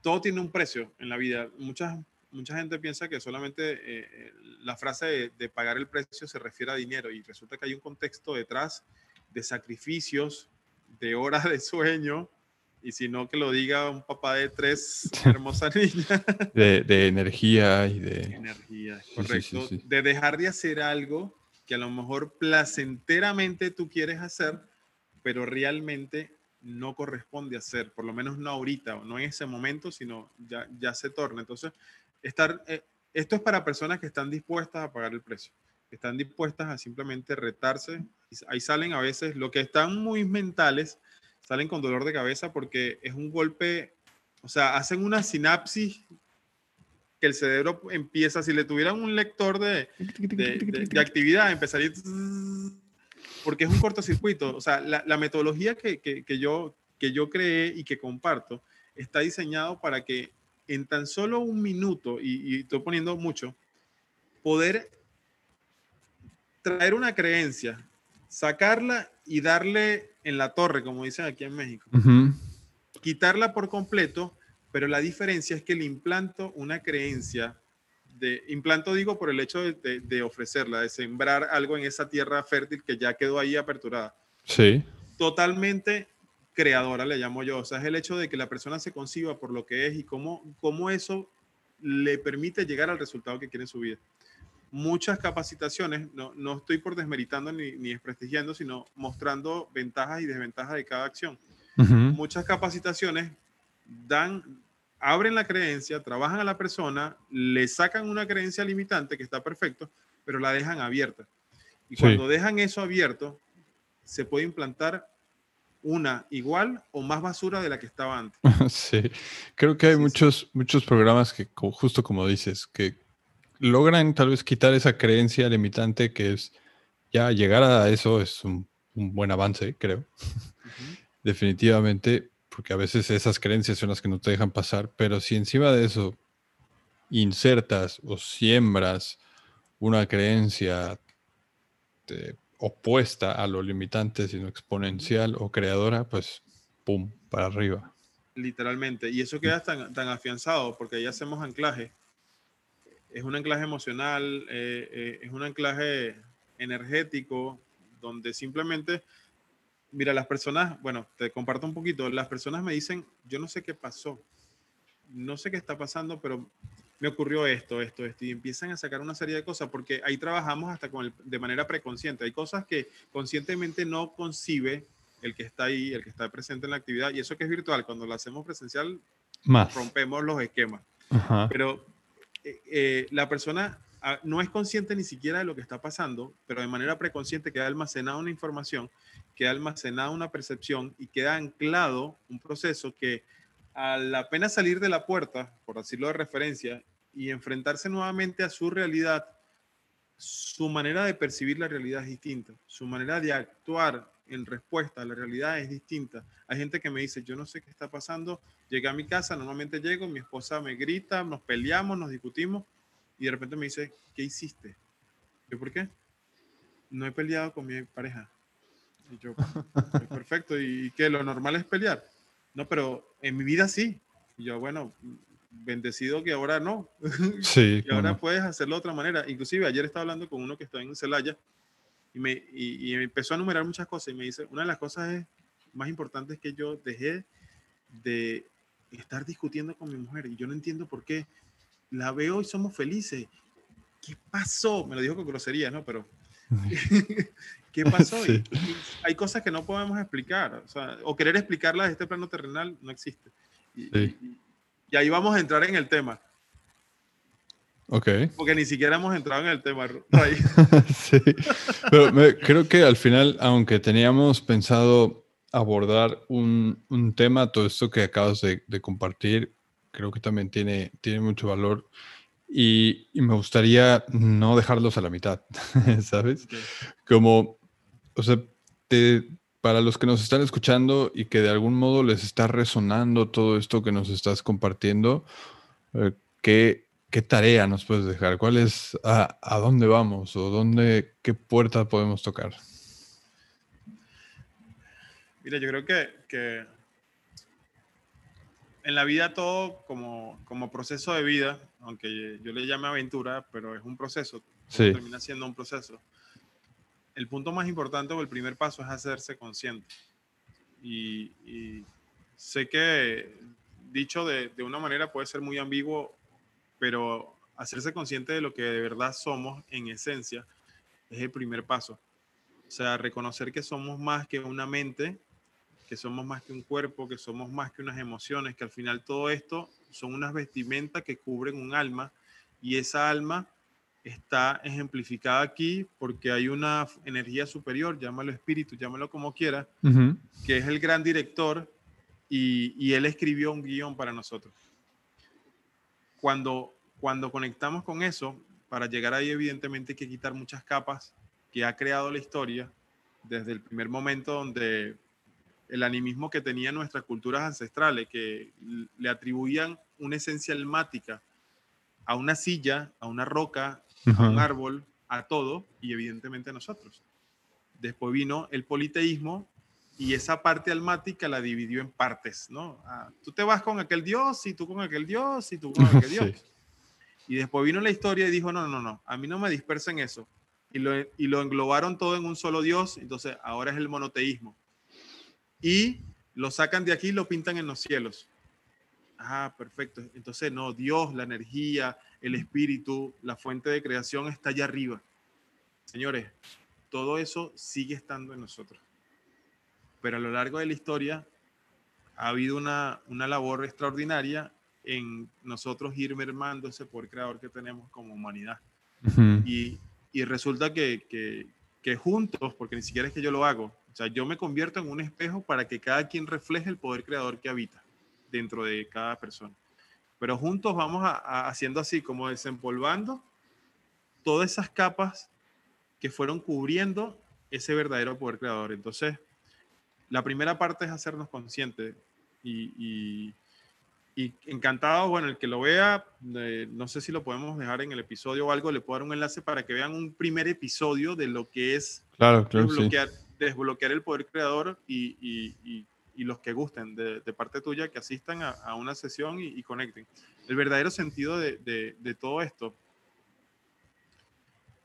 todo tiene un precio en la vida. Muchas mucha gente piensa que solamente eh, eh, la frase de, pagar el precio se refiere a dinero y resulta que hay un contexto detrás de sacrificios, de horas de sueño, y si no que lo diga un papá de tres hermosas niñas. De, energía y de... Energía, correcto. de dejar de hacer algo que a lo mejor placenteramente tú quieres hacer, pero realmente no corresponde hacer, por lo menos no ahorita, no en ese momento, sino ya, ya se torna. Entonces, estar, eh, esto es para personas que están dispuestas a pagar el precio, que están dispuestas a simplemente retarse. Ahí salen a veces, lo que están muy mentales, salen con dolor de cabeza porque es un golpe, o sea, hacen una sinapsis que el cerebro empieza, si le tuvieran un lector de, de, actividad, empezaría, porque es un cortocircuito. O sea, la, metodología que, que, yo, que yo creé y que comparto está diseñado para que en tan solo un minuto, y, estoy poniendo mucho, poder traer una creencia, sacarla y darle en la torre, como dicen aquí en México. Quitarla por completo, pero la diferencia es que le implanto una creencia, de, implanto digo por el hecho de, de, ofrecerla, de sembrar algo en esa tierra fértil que ya quedó ahí aperturada. Sí. Totalmente creadora, le llamo yo. O sea, es el hecho de que la persona se conciba por lo que es y cómo, cómo eso le permite llegar al resultado que quiere en su vida. Muchas capacitaciones, no, no estoy por desmeritando ni, ni, desprestigiando, sino mostrando ventajas y desventajas de cada acción. Muchas capacitaciones dan, abren la creencia, trabajan a la persona, le sacan una creencia limitante que está perfecto, pero la dejan abierta. Y cuando dejan eso abierto, se puede implantar una igual o más basura de la que estaba antes. Sí, creo que hay muchos, muchos programas que, justo como dices, que logran tal vez quitar esa creencia limitante que es ya llegar a eso es un, buen avance, creo. Definitivamente, porque a veces esas creencias son las que no te dejan pasar, pero si encima de eso insertas o siembras una creencia de opuesta a lo limitante, sino exponencial o creadora, pues, ¡pum!, para arriba. Literalmente. Y eso queda tan, tan afianzado porque ahí hacemos anclaje. Es un anclaje emocional, eh, eh, es un anclaje energético, donde simplemente, mira, las personas, bueno, te comparto un poquito, las personas me dicen, yo no sé qué pasó, no sé qué está pasando, pero me ocurrió esto, esto, esto, y empiezan a sacar una serie de cosas, porque ahí trabajamos hasta con de manera preconsciente. Hay cosas que conscientemente no concibe el que está ahí, el que está presente en la actividad, y eso que es virtual, cuando lo hacemos presencial, rompemos los esquemas. Pero eh, eh, la persona no es consciente ni siquiera de lo que está pasando, pero de manera preconsciente queda almacenada una información, queda almacenada una percepción y queda anclado un proceso que a la pena salir de la puerta, por decirlo de referencia, y enfrentarse nuevamente a su realidad, su manera de percibir la realidad es distinta, su manera de actuar en respuesta a la realidad es distinta. Hay gente que me dice, yo no sé qué está pasando, llegué a mi casa, normalmente llego, mi esposa me grita, nos peleamos, nos discutimos y de repente me dice, ¿qué hiciste? Yo, ¿por qué? No he peleado con mi pareja. Y yo, perfecto, ¿y qué? ¿Lo normal es pelear? No, pero en mi vida sí. Y yo, bueno, bendecido que ahora no. Sí. y ahora puedes hacerlo de otra manera. Inclusive ayer estaba hablando con uno que está en Celaya y me, y, me empezó a enumerar muchas cosas y me dice, una de las cosas es, más importantes es que yo dejé de estar discutiendo con mi mujer y yo no entiendo por qué. La veo y somos felices. ¿Qué pasó? Me lo dijo con grosería, ¿no? Pero, ¿qué pasó? hay cosas que no podemos explicar, o, sea, o querer explicarlas de este plano terrenal no existe. Y, y ahí vamos a entrar en el tema. Ok. Porque ni siquiera hemos entrado en el tema, sí. Pero creo que al final, aunque teníamos pensado abordar un, un tema, todo esto que acabas de, de, compartir, creo que también tiene, tiene mucho valor. Y, y me gustaría no dejarlos a la mitad, ¿sabes? Como, o sea, te, para los que nos están escuchando y que de algún modo les está resonando todo esto que nos estás compartiendo, eh, ¿qué, tarea nos puedes dejar? ¿Cuál es a, dónde vamos o dónde, qué puerta podemos tocar? Mira, yo creo que, en la vida todo como, como proceso de vida, aunque yo le llame aventura, pero es un proceso, termina siendo un proceso el punto más importante o el primer paso es hacerse consciente. Y, sé que dicho de, una manera puede ser muy ambiguo, pero hacerse consciente de lo que de verdad somos en esencia es el primer paso. O sea, reconocer que somos más que una mente, que somos más que un cuerpo, que somos más que unas emociones, que al final todo esto son unas vestimentas que cubren un alma y esa alma está ejemplificada aquí porque hay una energía superior, llámalo espíritu, llámalo como quiera, que es el gran director y, él escribió un guion para nosotros. Cuando, cuando conectamos con eso, para llegar ahí evidentemente hay que quitar muchas capas que ha creado la historia desde el primer momento donde el animismo que tenían nuestras culturas ancestrales, que le atribuían una esencia almática a una silla, a una roca, a un árbol, a todo y evidentemente a nosotros. Después vino el politeísmo y esa parte almática la dividió en partes, ¿no? Ah, tú te vas con aquel dios y tú con aquel dios y tú con aquel dios. Y después vino la historia y dijo, no, no, no, a mí no me dispersen eso. Y lo, y lo englobaron todo en un solo dios, entonces ahora es el monoteísmo. Y lo sacan de aquí y lo pintan en los cielos. Ah, perfecto. Entonces, no, Dios, la energía, el espíritu, la fuente de creación está allá arriba. Señores, todo eso sigue estando en nosotros. Pero a lo largo de la historia ha habido una, una labor extraordinaria en nosotros ir mermando ese poder creador que tenemos como humanidad. y, y, resulta que, que, que juntos, porque ni siquiera es que yo lo hago, sea, yo me convierto en un espejo para que cada quien refleje el poder creador que habita dentro de cada persona. Pero juntos vamos a, haciendo así, como desempolvando todas esas capas que fueron cubriendo ese verdadero poder creador. Entonces, la primera parte es hacernos conscientes y, y, encantado, bueno, el que lo vea, no sé si lo podemos dejar en el episodio o algo, le puedo dar un enlace para que vean un primer episodio de lo que es claro, desbloquear, desbloquear el poder creador y, y los que gusten de, parte tuya que asistan a, una sesión y, conecten. El verdadero sentido de, de, todo esto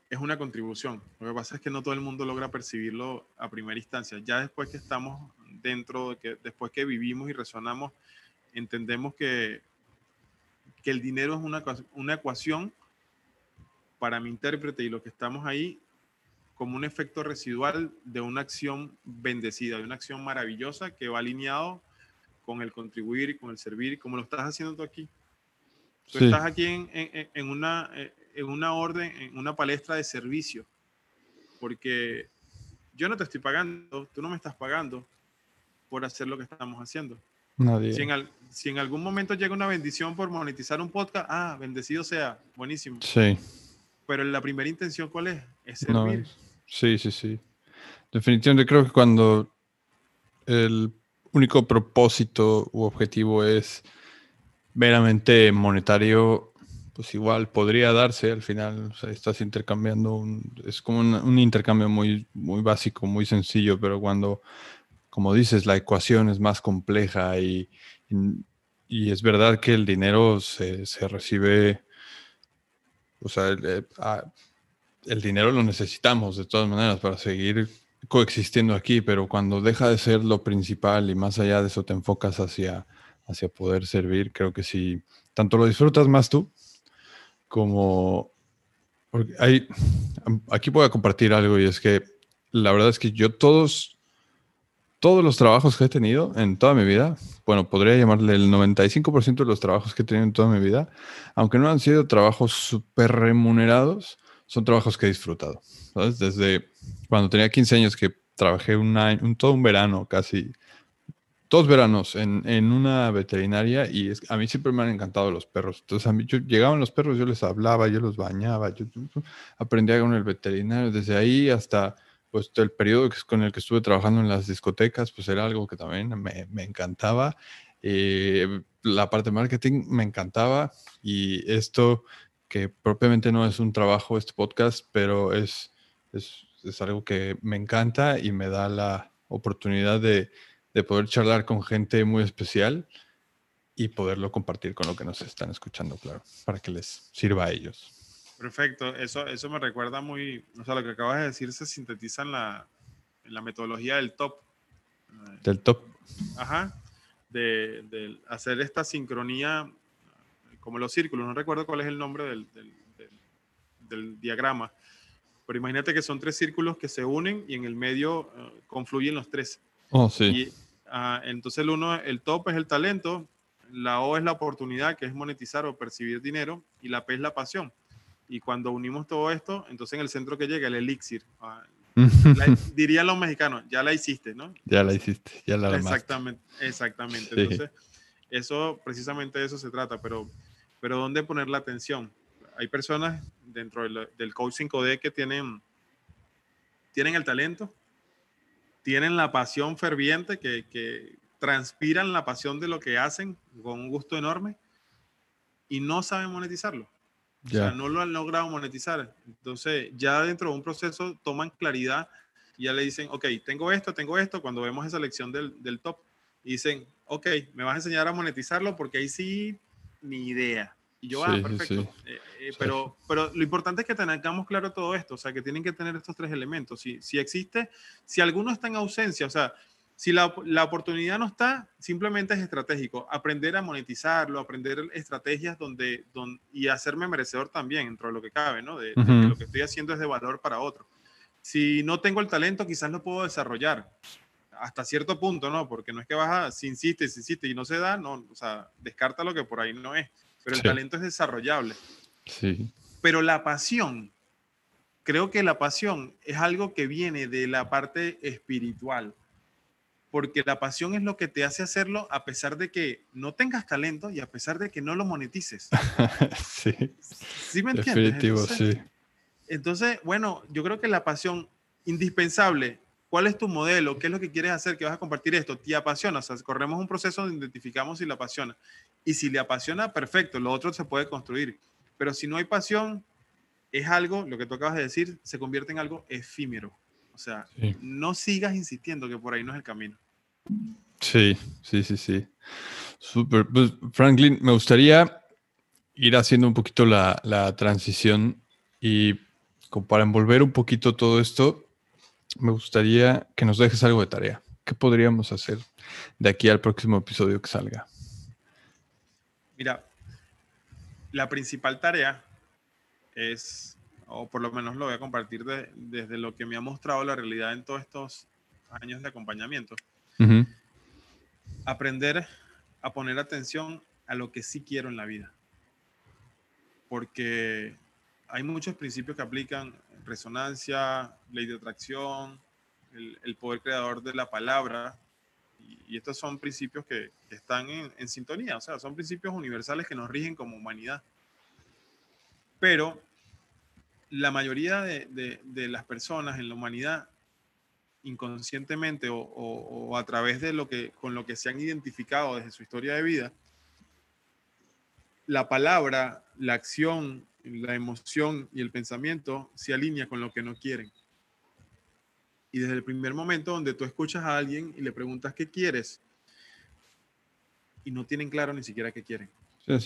es una contribución. Lo que pasa es que no todo el mundo logra percibirlo a primera instancia. Ya después que estamos dentro, de que, después que vivimos y resonamos, entendemos que, que el dinero es una, una ecuación para mi intérprete y los que estamos ahí como un efecto residual de una acción bendecida, de una acción maravillosa que va alineado con el contribuir y con el servir, como lo estás haciendo tú aquí. Tú estás aquí en, en, una, eh, en una orden, en una palestra de servicio, porque yo no te estoy pagando, tú no me estás pagando por hacer lo que estamos haciendo. Nadie. Si en, si en algún momento llega una bendición por monetizar un podcast, ah, bendecido sea, buenísimo. Sí. Pero la primera intención, ¿cuál es? Es servir. sí, sí, sí. Definitivamente creo que cuando el único propósito u objetivo es meramente monetario, pues igual podría darse al final. O sea, estás intercambiando, un, es como un, intercambio muy, muy básico, muy sencillo, pero cuando, como dices, la ecuación es más compleja y, y, es verdad que el dinero se, se recibe, o sea, eh, el dinero lo necesitamos de todas maneras para seguir coexistiendo aquí, pero cuando deja de ser lo principal y más allá de eso te enfocas hacia, hacia poder servir, creo que si tanto lo disfrutas más tú como... hay, aquí voy a compartir algo y es que la verdad es que yo todos, todos los trabajos que he tenido en toda mi vida, bueno, podría llamarle el 95% de los trabajos que he tenido en toda mi vida, aunque no han sido trabajos súper remunerados, son trabajos que he disfrutado. Desde cuando tenía 15 años que trabajé un todo un verano casi, dos veranos en, en una veterinaria y es, a mí siempre me han encantado los perros. Entonces a mí yo, llegaban los perros, yo les hablaba, yo los bañaba, yo, aprendía con el veterinario. Desde ahí hasta pues el periodo con el que estuve trabajando en las discotecas, pues era algo que también me, me encantaba. Eh, la parte de marketing me encantaba y esto que propiamente no es un trabajo, este podcast, pero es, es, es algo que me encanta y me da la oportunidad de, de, poder charlar con gente muy especial y poderlo compartir con lo que nos están escuchando, claro, para que les sirva a ellos. Perfecto, eso, eso me recuerda muy, o sea, lo que acabas de decir se sintetiza en la, en la metodología del top. Del top. Ajá, de, de hacer esta sincronía como los círculos, no recuerdo cuál es el nombre del, del, diagrama, pero imagínate que son tres círculos que se unen y en el medio eh, confluyen los tres. Oh, sí. Y, ah, entonces el uno, el top es el talento, la O es la oportunidad, que es monetizar o percibir dinero, y la P es la pasión. Y cuando unimos todo esto, entonces en el centro que llega el elixir. Ah, dirían los mexicanos, ya la hiciste, ¿no? Ya la hiciste, ya la Exactamente, exactamente. Entonces, eso, precisamente de eso se trata, pero pero ¿dónde poner la atención? Hay personas dentro del, del Coach 5D que tienen, tienen el talento, tienen la pasión ferviente, que, que transpiran la pasión de lo que hacen con un gusto enorme y no saben monetizarlo. O sea, no lo han logrado monetizar. Entonces, ya dentro de un proceso toman claridad y ya le dicen, ok, tengo esto, tengo esto. Cuando vemos esa lección del, del top, dicen, ok, me vas a enseñar a monetizarlo porque ahí sí ni idea. Y yo, ah, perfecto. Eh, eh, pero, pero lo importante es que tengamos claro todo esto, o sea, que tienen que tener estos tres elementos. Si, si existe, si alguno está en ausencia, o sea, si la, la, oportunidad no está, simplemente es estratégico. Aprender a monetizarlo, aprender estrategias donde, donde, y hacerme merecedor también, dentro de lo que cabe, ¿no? De, de, que lo que estoy haciendo es de valor para otro. Si no tengo el talento, quizás lo puedo desarrollar hasta cierto punto, ¿no? Porque no es que vas a, si insistes, si insistes y no se da, no, o sea, descarta lo que por ahí no es. Pero el talento es desarrollable. Sí. Pero la pasión, creo que la pasión es algo que viene de la parte espiritual. Porque la pasión es lo que te hace hacerlo a pesar de que no tengas talento y a pesar de que no lo monetices. sí. ¿Sí me entiendes? Definitivo, entonces, sí. Entonces, bueno, yo creo que la pasión indispensable ¿Cuál es tu modelo? ¿Qué es lo que quieres hacer? ¿Qué vas a compartir esto? ¿Te apasiona? O sea, corremos un proceso donde identificamos si le apasiona. Y si le apasiona, perfecto, lo otro se puede construir. Pero si no hay pasión, es algo, lo que tú acabas de decir, se convierte en algo efímero. O sea, sí. no sigas insistiendo que por ahí no es el camino. Sí, sí, sí, sí. Súper. Pues, Franklin, me gustaría ir haciendo un poquito la, la transición y como para envolver un poquito todo esto, me gustaría que nos dejes algo de tarea. ¿Qué podríamos hacer de aquí al próximo episodio que salga? Mira, la principal tarea es, o por lo menos lo voy a compartir de, desde lo que me ha mostrado la realidad en todos estos años de acompañamiento, uh -huh. aprender a poner atención a lo que sí quiero en la vida. Porque hay muchos principios que aplican, resonancia, ley de atracción, el, poder creador de la palabra, y, estos son principios que, están en, sintonía, o sea, son principios universales que nos rigen como humanidad. Pero la mayoría de, las personas en la humanidad, inconscientemente o, a través de lo que, con lo que se han identificado desde su historia de vida, la palabra, la acción, la emoción y el pensamiento se alinea con lo que no quieren. Y desde el primer momento donde tú escuchas a alguien y le preguntas qué quieres y no tienen claro ni siquiera qué quieren.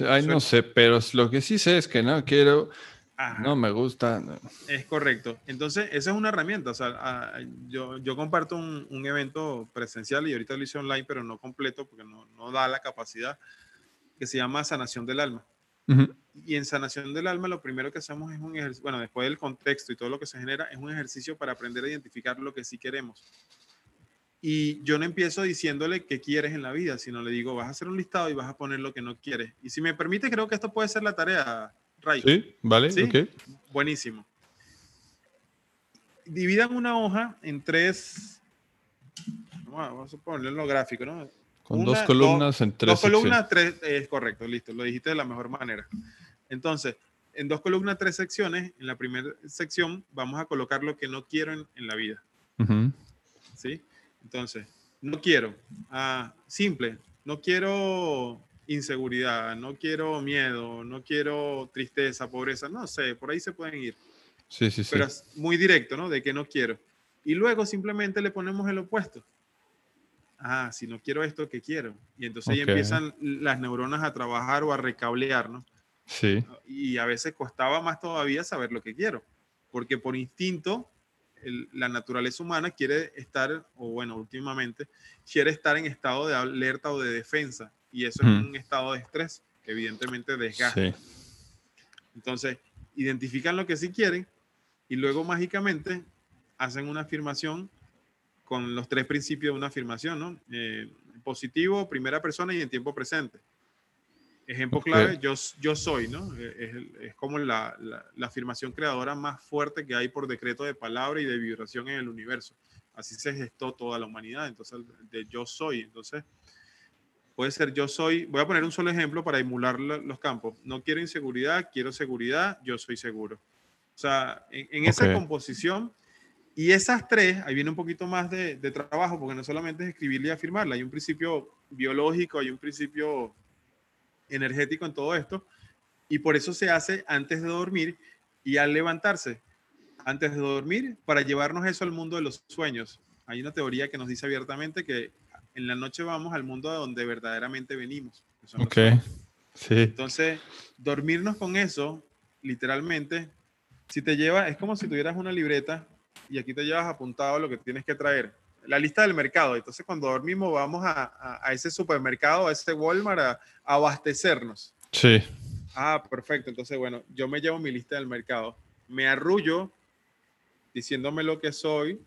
Ay, no sé, pero lo que sí sé es que no quiero, no me gusta. Es correcto. Entonces, esa es una herramienta. O sea, ah, yo, yo comparto un, un, evento presencial y ahorita lo hice online, pero no completo porque no, no da la capacidad, que se llama Sanación del Alma. Y en sanación del alma lo primero que hacemos es un ejercicio, bueno, después del contexto y todo lo que se genera, es un ejercicio para aprender a identificar lo que sí queremos. Y yo no empiezo diciéndole qué quieres en la vida, sino le digo, vas a hacer un listado y vas a poner lo que no quieres. Y si me permite, creo que esto puede ser la tarea, Ray. Sí, vale, ¿Sí? Buenísimo. Dividan una hoja en tres, vamos a ponerlo en lo gráfico, ¿no? Con dos columnas en tres. Dos columnas, tres, es correcto, listo, lo dijiste de la mejor manera. Entonces, en dos columnas, tres secciones, en la primera sección vamos a colocar lo que no quiero en, la vida. ¿Sí? Entonces, no quiero, ah, simple, no quiero inseguridad, no quiero miedo, no quiero tristeza, pobreza, no sé, por ahí se pueden ir. Sí, sí, sí. Pero es muy directo, ¿no? De que no quiero. Y luego simplemente le ponemos el opuesto ah, si no quiero esto, ¿qué quiero? Y entonces ahí empiezan las neuronas a trabajar o a recablear, ¿no? Sí. Y a veces costaba más todavía saber lo que quiero, porque por instinto la naturaleza humana quiere estar, o bueno, últimamente, quiere estar en estado de alerta o de defensa, y eso es un estado de estrés que evidentemente desgasta. Sí. Entonces, identifican lo que sí quieren y luego mágicamente hacen una afirmación con los tres principios de una afirmación, ¿no? Eh, positivo, primera persona y en tiempo presente. Ejemplo clave, yo, yo soy, ¿no? Eh, es, como la, la, afirmación creadora más fuerte que hay por decreto de palabra y de vibración en el universo. Así se gestó toda la humanidad, entonces, de yo soy. Entonces, puede ser yo soy, voy a poner un solo ejemplo para emular los campos. No quiero inseguridad, quiero seguridad, yo soy seguro. O sea, en, esa composición y esas tres, ahí viene un poquito más de, trabajo, porque no solamente es escribirla y afirmarla, hay un principio biológico, hay un principio energético en todo esto, y por eso se hace antes de dormir y al levantarse. Antes de dormir, para llevarnos eso al mundo de los sueños. Hay una teoría que nos dice abiertamente que en la noche vamos al mundo de donde verdaderamente venimos. Ok, sí. Entonces, dormirnos con eso, literalmente, si te lleva, es como si tuvieras una libreta y aquí te llevas apuntado lo que tienes que traer. La lista del mercado. Entonces, cuando dormimos, vamos a, a, ese supermercado, a ese Walmart, a, abastecernos. Sí. Ah, perfecto. Entonces, bueno, yo me llevo mi lista del mercado. Me arrullo diciéndome lo que soy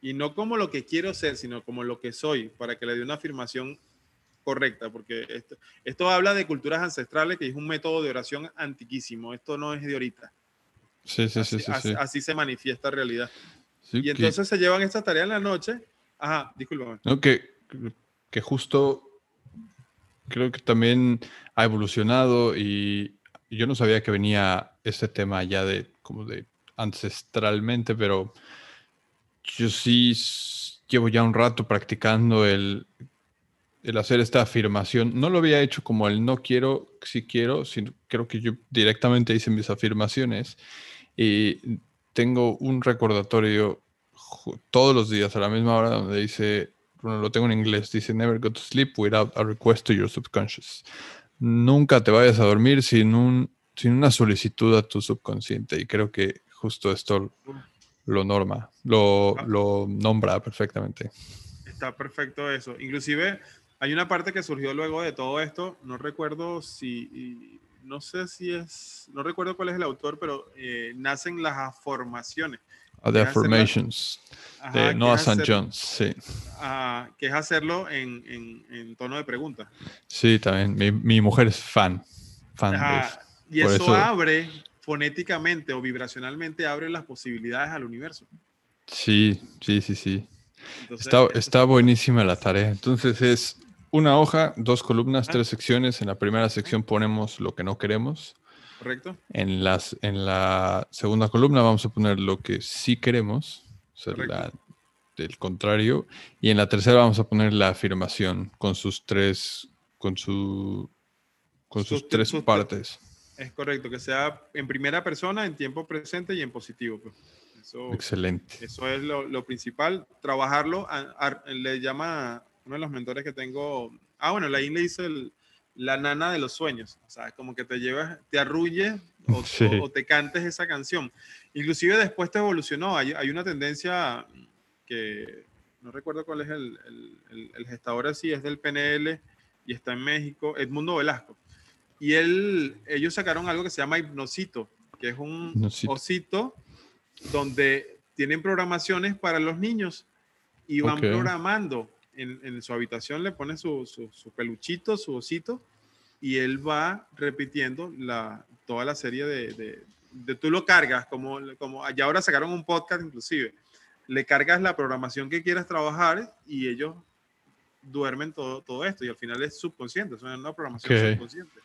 y no como lo que quiero ser, sino como lo que soy, para que le dé una afirmación correcta, porque esto, esto habla de culturas ancestrales, que es un método de oración antiquísimo. Esto no es de ahorita. Sí, sí, sí, sí, así, se manifiesta realidad. Y entonces se llevan esta tarea en la noche. Ajá, disculpa. No, que, que justo creo que también ha evolucionado y yo no sabía que venía este tema ya de como de ancestralmente, pero yo sí llevo ya un rato practicando el, el hacer esta afirmación. No lo había hecho como el no quiero, si quiero, sino creo que yo directamente hice mis afirmaciones y tengo un recordatorio todos los días a la misma hora donde dice, bueno, lo tengo en inglés, dice, never go to sleep without a request to your subconscious. Nunca te vayas a dormir sin, un, sin una solicitud a tu subconsciente. Y creo que justo esto lo norma, lo, ah. lo nombra perfectamente. Está perfecto eso. Inclusive hay una parte que surgió luego de todo esto, no recuerdo si no sé si es, no recuerdo cuál es el autor, pero eh, nacen las formaciones. Ah, the Affirmations, de Noah St. Jones, sí. que es hacerlo en, en, tono de pregunta. Sí, también. Mi, mi mujer es fan. fan Y eso, abre fonéticamente o vibracionalmente abre las posibilidades al universo. Sí, sí, sí, sí. está, está buenísima la tarea. Entonces es una hoja, dos columnas, tres secciones. En la primera sección ponemos lo que no queremos. Correcto. En, las, en la segunda columna vamos a poner lo que sí queremos, o sea, del contrario. Y en la tercera vamos a poner la afirmación con sus tres, con su, con sus, tres partes. Es correcto, que sea en primera persona, en tiempo presente y en positivo. Pues. Excelente. Eso es lo, principal. Trabajarlo, le llama uno de los mentores que tengo. Ah, bueno, la le dice la nana de los sueños. O sea, como que te llevas, te arrulle o, te cantes esa canción. Inclusive después te evolucionó. Hay, hay una tendencia que no recuerdo cuál es el, el, el, gestador así, es del PNL y está en México, Edmundo Velasco. Y él, ellos sacaron algo que se llama Hipnosito, que es un osito donde tienen programaciones para los niños y van programando. En, en, su habitación le ponen su, su, peluchito, su osito, y él va repitiendo la, toda la serie de, de, de, tú lo cargas, como, como ya ahora sacaron un podcast inclusive, le cargas la programación que quieras trabajar y ellos duermen todo, todo esto y al final es subconsciente, es una programación subconsciente.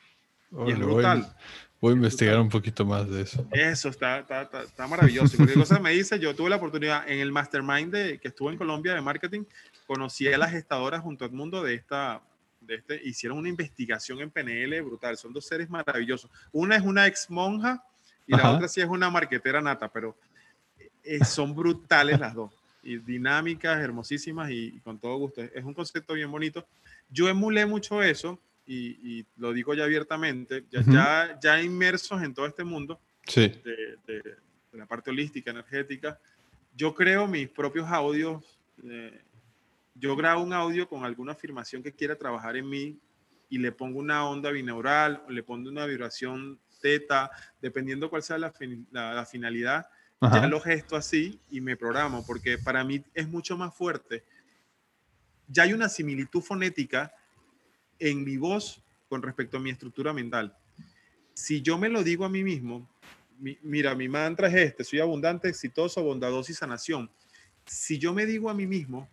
y es brutal. Voy, a investigar un poquito más de eso. Eso está, está, está, maravilloso. Cualquier cosa me dice, yo tuve la oportunidad en el mastermind de, que estuvo en Colombia de marketing, conocí a las gestadoras junto al mundo de esta, de este, hicieron una investigación en PNL brutal. Son dos seres maravillosos. Una es una ex monja y la otra sí es una marquetera nata, pero eh, son brutales las dos. Y dinámicas, hermosísimas y, con todo gusto. Es un concepto bien bonito. Yo emulé mucho eso y, lo digo ya abiertamente, ya, ya, inmersos en todo este mundo de, la parte holística, energética. Yo creo mis propios audios. Eh, yo grabo un audio con alguna afirmación que quiera trabajar en mí y le pongo una onda binaural o le pongo una vibración teta, dependiendo cuál sea la, la finalidad ya lo gesto así y me programo, porque para mí es mucho más fuerte. Ya hay una similitud fonética en mi voz con respecto a mi estructura mental. Si yo me lo digo a mí mismo, mira, mi mantra es este, soy abundante, exitoso, bondadoso y sanación. Si yo me digo a mí mismo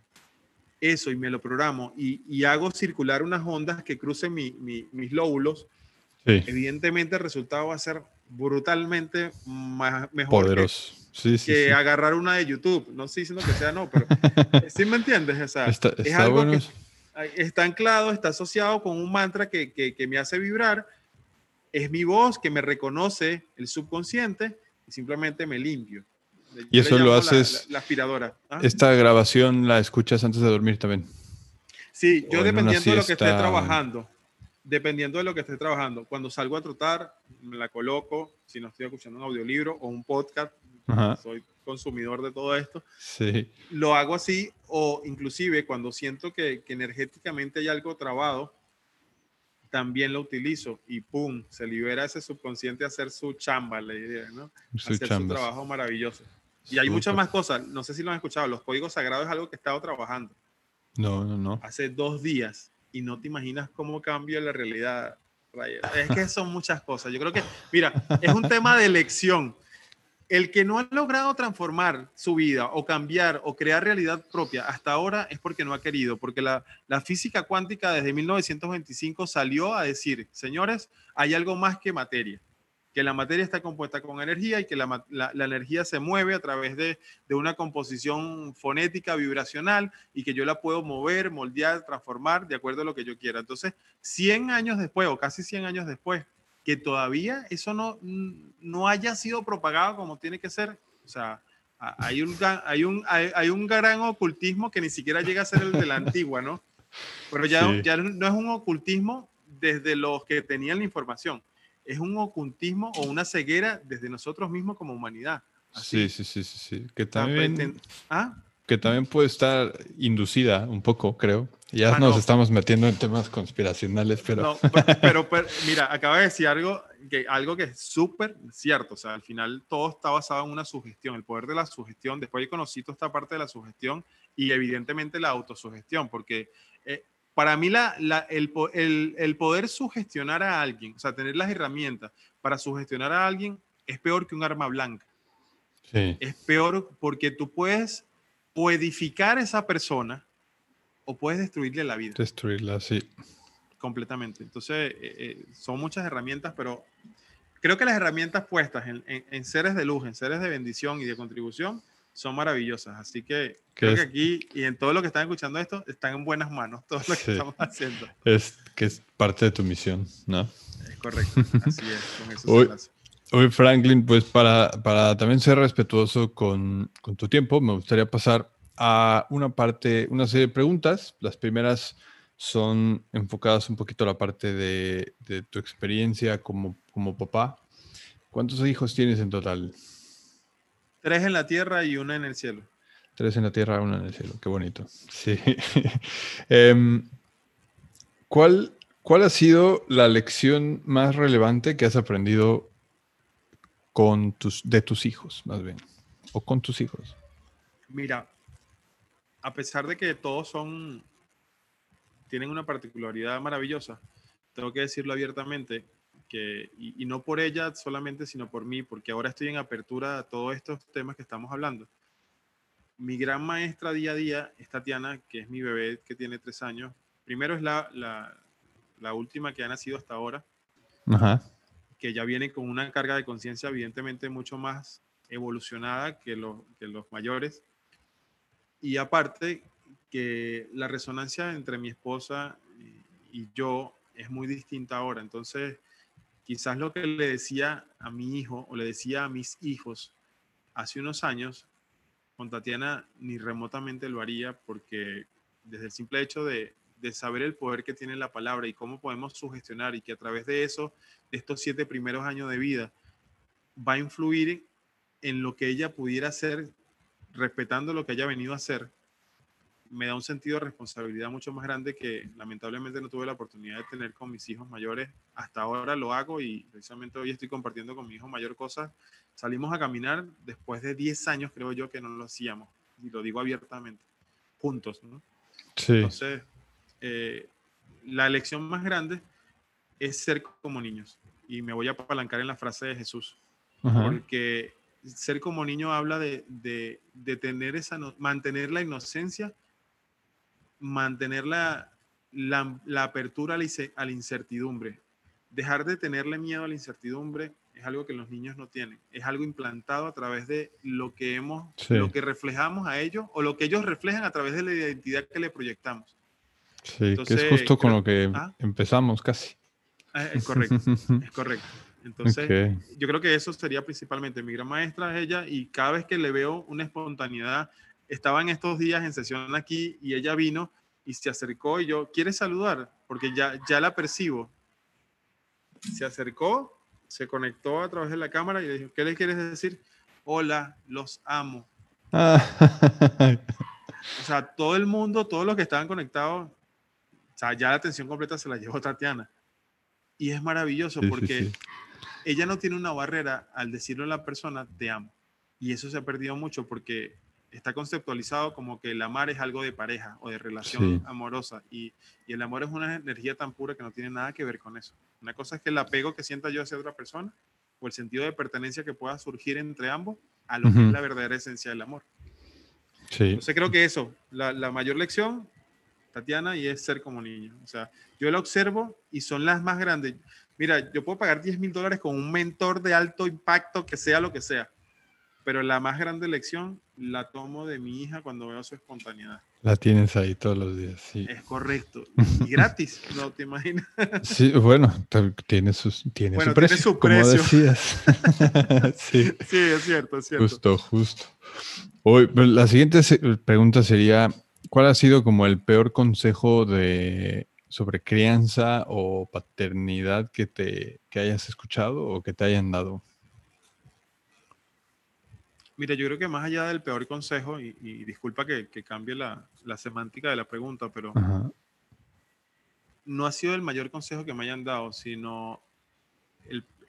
eso y me lo programo y, hago circular unas ondas que crucen mis lóbulos, evidentemente el resultado va a ser brutalmente más, mejor Poderoso. que, agarrar una de YouTube. No estoy diciendo que sea no, pero ¿sí me entiendes? es algo que está anclado, está asociado con un mantra que, que, me hace vibrar. Es mi voz que me reconoce el subconsciente y simplemente me limpio. y eso lo haces. La, aspiradora. ¿ah? Esta grabación la escuchas antes de dormir también. Sí, yo dependiendo de lo que esté trabajando dependiendo de lo que esté trabajando. Cuando salgo a trotar, me la coloco, si no estoy escuchando un audiolibro o un podcast, soy consumidor de todo esto, sí. lo hago así o inclusive cuando siento que, que, energéticamente hay algo trabado, también lo utilizo y pum, se libera ese subconsciente a hacer su chamba, la idea, ¿no? hacer su trabajo maravilloso. Y hay muchas más cosas, no sé si lo han escuchado, los códigos sagrados es algo que he estado trabajando. No, no, no. Hace dos días y no te imaginas cómo cambia la realidad. Es que son muchas cosas. Yo creo que, mira, es un tema de elección. El que no ha logrado transformar su vida o cambiar o crear realidad propia hasta ahora es porque no ha querido, porque la, física cuántica desde 1925 salió a decir, señores, hay algo más que materia que la materia está compuesta con energía y que la, la, energía se mueve a través de, de, una composición fonética, vibracional, y que yo la puedo mover, moldear, transformar de acuerdo a lo que yo quiera. Entonces, 100 años después, o casi 100 años después, que todavía eso no, no haya sido propagado como tiene que ser, o sea, hay un, hay, un, hay, un gran ocultismo que ni siquiera llega a ser el de la antigua, ¿no? Pero ya, ya no es un ocultismo desde los que tenían la información es un ocultismo o una ceguera desde nosotros mismos como humanidad. Sí, sí, sí, sí, sí. Que también, ¿Ah? Que también puede estar inducida un poco, creo. Ya ah, nos estamos metiendo en temas conspiracionales, pero... No, pero, mira, acaba de decir algo que, algo que es súper cierto. O sea, al final todo está basado en una sugestión, el poder de la sugestión. Después he conocido esta parte de la sugestión y evidentemente la autosugestión, porque eh, para mí la, el, poder sugestionar a alguien, o sea, tener las herramientas para sugestionar a alguien, es peor que un arma blanca. Es peor porque tú puedes o edificar a esa persona o puedes destruirle la vida. Destruirla, sí. Completamente. Entonces, eh, eh, son muchas herramientas, pero creo que las herramientas puestas en, seres de luz, en seres de bendición y de contribución, son maravillosas. Así que creo que aquí y en todo lo que están escuchando esto, están en buenas manos todo lo que estamos haciendo. Es que es parte de tu misión, ¿no? Es correcto. Así es. Con eso Hoy, Franklin, pues para, para también ser respetuoso con, con, tu tiempo, me gustaría pasar a una parte, una serie de preguntas. Las primeras son enfocadas un poquito a la parte de, de tu experiencia como, como papá. ¿Cuántos hijos tienes en total? Tres en la tierra y una en el cielo. Tres en la tierra, una en el cielo. Qué bonito. Sí. Em, ¿cuál, ¿Cuál ha sido la lección más relevante que has aprendido con tus, de tus hijos, más bien, o con tus hijos? Mira, a pesar de que todos son, tienen una particularidad maravillosa, tengo que decirlo abiertamente, que, y, no por ella solamente, sino por mí, porque ahora estoy en apertura a todos estos temas que estamos hablando. Mi gran maestra día a día es Tatiana, que es mi bebé que tiene tres años. Primero es la, la, la última que ha nacido hasta ahora. Ajá que ya viene con una carga de conciencia evidentemente mucho más evolucionada que, que los mayores. Y aparte que la resonancia entre mi esposa y yo es muy distinta ahora. Entonces, quizás lo que le decía a mi hijo o le decía a mis hijos hace unos años, con Tatiana ni remotamente lo haría porque desde el simple hecho de, de saber el poder que tiene la palabra y cómo podemos sugestionar y que a través de eso, de estos siete primeros años de vida, va a influir en lo que ella pudiera hacer, respetando lo que haya venido a hacer, me da un sentido de responsabilidad mucho más grande que lamentablemente no tuve la oportunidad de tener con mis hijos mayores. Hasta ahora lo hago y precisamente hoy estoy compartiendo con mi hijo mayor cosas. Salimos a caminar después de 10 años, creo yo, que no lo hacíamos. Y lo digo abiertamente, juntos. ¿no? Sí. Entonces, eh, la elección más grande es ser como niños. Y me voy a apalancar en la frase de Jesús. Porque ser como niño habla de, de, tener esa, mantener la inocencia, mantener la, la, apertura a la, incertidumbre. Dejar de tenerle miedo a la incertidumbre es algo que los niños no tienen. Es algo implantado a través de lo que hemos, lo que reflejamos a ellos o lo que ellos reflejan a través de la identidad que le proyectamos. Sí, que es justo con lo que ¿Ah? empezamos casi. Ah, es correcto, es correcto. Entonces, yo creo que eso sería principalmente mi gran maestra, ella, y cada vez que le veo una espontaneidad, estaba en estos días en sesión aquí y ella vino y se acercó y yo, ¿quieres saludar? Porque ya, ya la percibo. Se acercó, se conectó a través de la cámara y le dijo, ¿qué le quieres decir? Hola, los amo. o sea, todo el mundo, todos los que estaban conectados, o sea, ya la atención completa se la llevó Tatiana. Y es maravilloso porque ella no tiene una barrera al decirle a la persona, te amo. Y eso se ha perdido mucho porque está conceptualizado como que el amar es algo de pareja o de relación amorosa. Y, y, el amor es una energía tan pura que no tiene nada que ver con eso. Una cosa es que el apego que sienta yo hacia otra persona o el sentido de pertenencia que pueda surgir entre ambos a lo que es la verdadera esencia del amor. Sí. Entonces creo que eso, la, la mayor lección Tatiana, y es ser como niño. O sea, yo la observo y son las más grandes. Mira, yo puedo pagar 10 mil dólares con un mentor de alto impacto, que sea lo que sea, pero la más grande lección la tomo de mi hija cuando veo su espontaneidad. La tienes ahí todos los días, sí. Es correcto. Y gratis, no te imaginas. Sí, bueno, tiene, sus, tiene, su, precio, su precio, como decías. sí. sí, es cierto, es cierto. Justo, justo. Hoy, la siguiente pregunta sería, ¿Cuál ha sido como el peor consejo de sobre crianza o paternidad que te que hayas escuchado o que te hayan dado? Mira, yo creo que más allá del peor consejo, y, disculpa que, cambie la, semántica de la pregunta, pero no ha sido el mayor consejo que me hayan dado, sino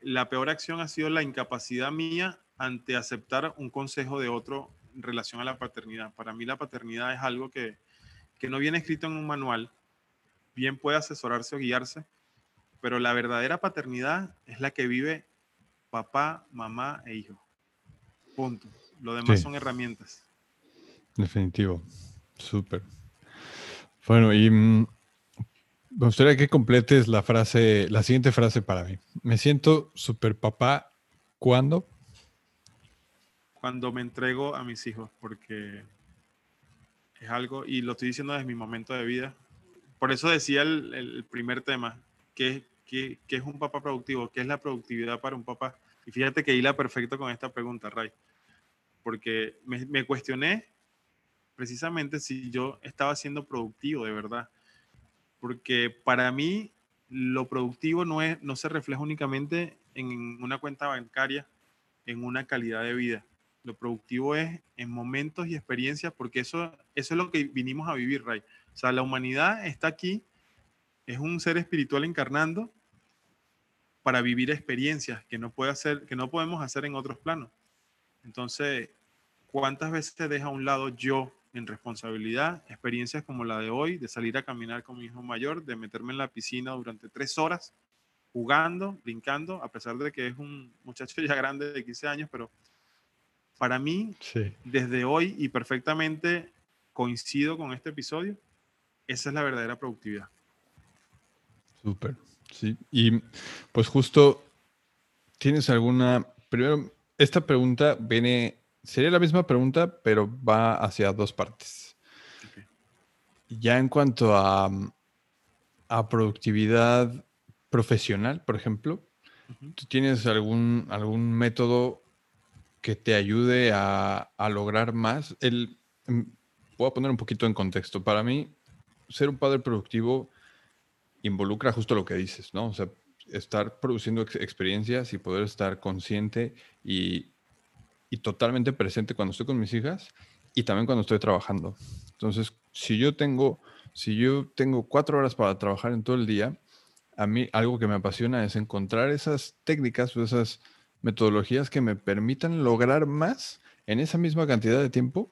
la peor acción ha sido la incapacidad mía ante aceptar un consejo de otro relación a la paternidad. Para mí la paternidad es algo que, que no viene escrito en un manual, bien puede asesorarse o guiarse, pero la verdadera paternidad es la que vive papá, mamá e hijo. Punto. Lo demás son herramientas. Definitivo. Súper. Bueno, y mm, me gustaría que completes la frase, la siguiente frase para mí. Me siento super papá ¿cuándo? Cuando me entrego a mis hijos, porque es algo, y lo estoy diciendo desde mi momento de vida. Por eso decía el, primer tema, que, que, es un papá productivo, qué es la productividad para un papá. Y fíjate que hila perfecto con esta pregunta, Ray, porque me, me cuestioné precisamente si yo estaba siendo productivo de verdad. Porque para mí lo productivo no, es, no se refleja únicamente en una cuenta bancaria, en una calidad de vida. Lo productivo es en momentos y experiencias, porque eso, eso es lo que vinimos a vivir, Ray. O sea, la humanidad está aquí, es un ser espiritual encarnando para vivir experiencias que no, puede hacer, que no podemos hacer en otros planos. Entonces, ¿cuántas veces te deja a un lado yo en responsabilidad, experiencias como la de hoy, de salir a caminar con mi hijo mayor, de meterme en la piscina durante tres horas, jugando, brincando, a pesar de que es un muchacho ya grande de 15 años, pero para mí, desde hoy y perfectamente coincido con este episodio, esa es la verdadera productividad. Súper, sí. Y pues justo, ¿tienes alguna... Primero, esta pregunta viene Sería la misma pregunta, pero va hacia dos partes. Ya en cuanto a, a, productividad profesional, por ejemplo, ¿tú tienes algún, algún método que te ayude a, a lograr más? El, mm, voy a poner un poquito en contexto. Para mí, ser un padre productivo involucra justo lo que dices, ¿no? O sea, estar produciendo experiencias y poder estar consciente y y totalmente presente cuando estoy con mis hijas y también cuando estoy trabajando. Entonces, si yo tengo, si yo tengo cuatro horas para trabajar en todo el día, a mí algo que me apasiona es encontrar esas técnicas o esas metodologías que me permitan lograr más en esa misma cantidad de tiempo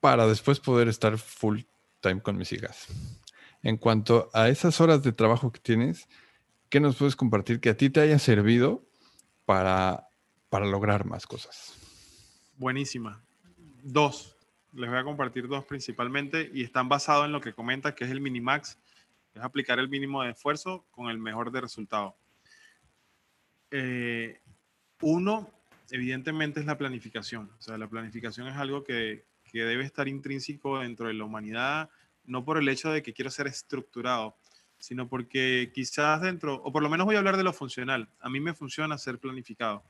para después poder estar full time con mis hijas. En cuanto a esas horas de trabajo que tienes, ¿qué nos puedes compartir que a ti te haya servido para para lograr más cosas? Buenísima. Dos. Les voy a compartir dos principalmente y están basados en lo que comenta, que es el minimax. Es aplicar el mínimo de esfuerzo con el mejor de resultado. Eh, uno, evidentemente, es la planificación. O sea, la planificación es algo que, que debe estar intrínseco dentro de la humanidad, no por el hecho de que quiero ser estructurado, sino porque quizás dentro, o por lo menos voy a hablar de lo funcional. A mí me funciona ser planificado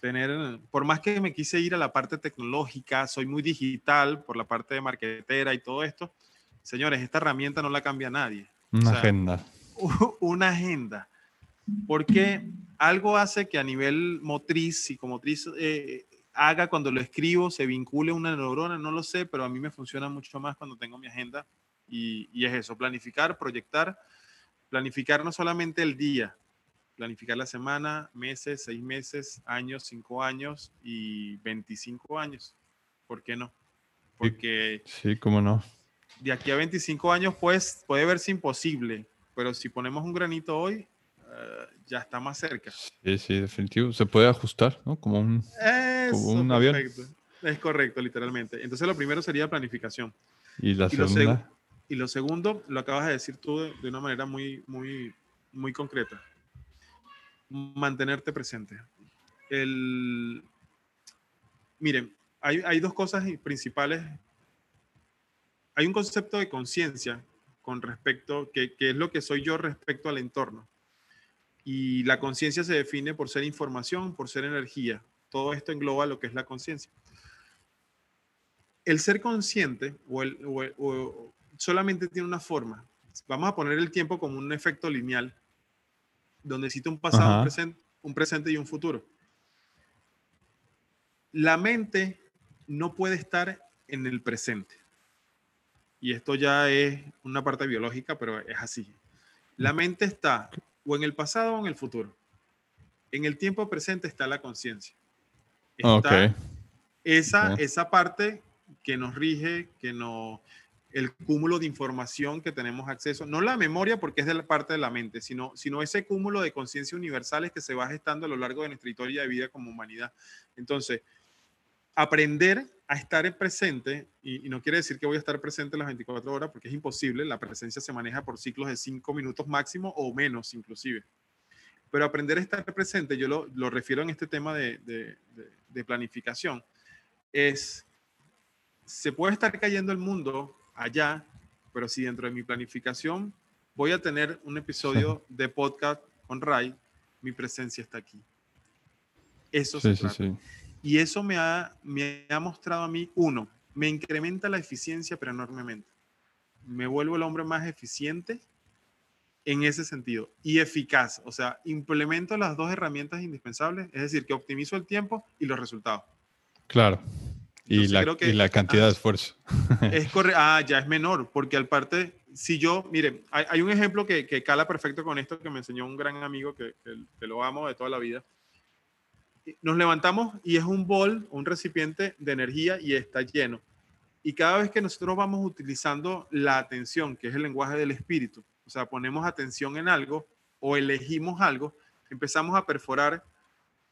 tener, por más que me quise ir a la parte tecnológica, soy muy digital por la parte de marketera y todo esto, señores, esta herramienta no la cambia nadie. Una agenda. Una agenda. Porque algo hace que a nivel motriz, psicomotriz, eh, haga cuando lo escribo, se vincule una neurona, no lo sé, pero a mí me funciona mucho más cuando tengo mi agenda y, y es eso, planificar, proyectar, planificar no solamente el día, planificar la semana, meses, seis meses, años, cinco años y 25 años. ¿Por qué no? Porque... Sí, cómo no. De aquí a 25 años pues, puede verse imposible, pero si ponemos un granito hoy, ya está más cerca. Sí, sí, definitivo. Se puede ajustar, ¿no? Como un, un avión. Es correcto, literalmente. Entonces lo primero sería planificación. Y la segunda. Lo y lo segundo, lo acabas de decir tú de, de una manera muy, muy, muy concreta mantenerte presente. El, miren, hay, hay dos cosas principales. Hay un concepto de conciencia con respecto, que, que es lo que soy yo respecto al entorno. Y la conciencia se define por ser información, por ser energía. Todo esto engloba lo que es la conciencia. El ser consciente o, el, o solamente tiene una forma. Vamos a poner el tiempo como un efecto lineal donde existe un pasado, un presente, un presente y un futuro. La mente no puede estar en el presente. Y esto ya es una parte biológica, pero es así. La mente está o en el pasado o en el futuro. En el tiempo presente está la conciencia. Está esa, esa parte que nos rige, que nos, el cúmulo de información que tenemos acceso, no la memoria porque es de la parte de la mente, sino, sino ese cúmulo de conciencia universales que se va gestando a lo largo de nuestra historia de vida como humanidad. Entonces, aprender a estar presente, y, no quiere decir que voy a estar presente las 24 horas porque es imposible, la presencia se maneja por ciclos de 5 minutos máximo o menos inclusive. Pero aprender a estar presente, yo lo, lo refiero en este tema de, de, de planificación, es, se puede estar cayendo el mundo allá, pero si dentro de mi planificación voy a tener un episodio de podcast con Ray, mi presencia está aquí. Eso se trata. Y eso me ha, me ha mostrado a mí, uno, me incrementa la eficiencia, pero enormemente. Me vuelvo el hombre más eficiente en ese sentido y eficaz. O sea, implemento las dos herramientas indispensables, es decir, que optimizo el tiempo y los resultados. Claro. Y, la, y la, cantidad de esfuerzo. Es correcto. Ah, ya es menor, porque al parte, si yo, mire, hay, un ejemplo que, que, cala perfecto con esto que me enseñó un gran amigo que, que, lo amo de toda la vida. Nos levantamos y es un bol, un recipiente de energía y está lleno. Y cada vez que nosotros vamos utilizando la atención, que es el lenguaje del espíritu, o sea, ponemos atención en algo o elegimos algo, empezamos a perforar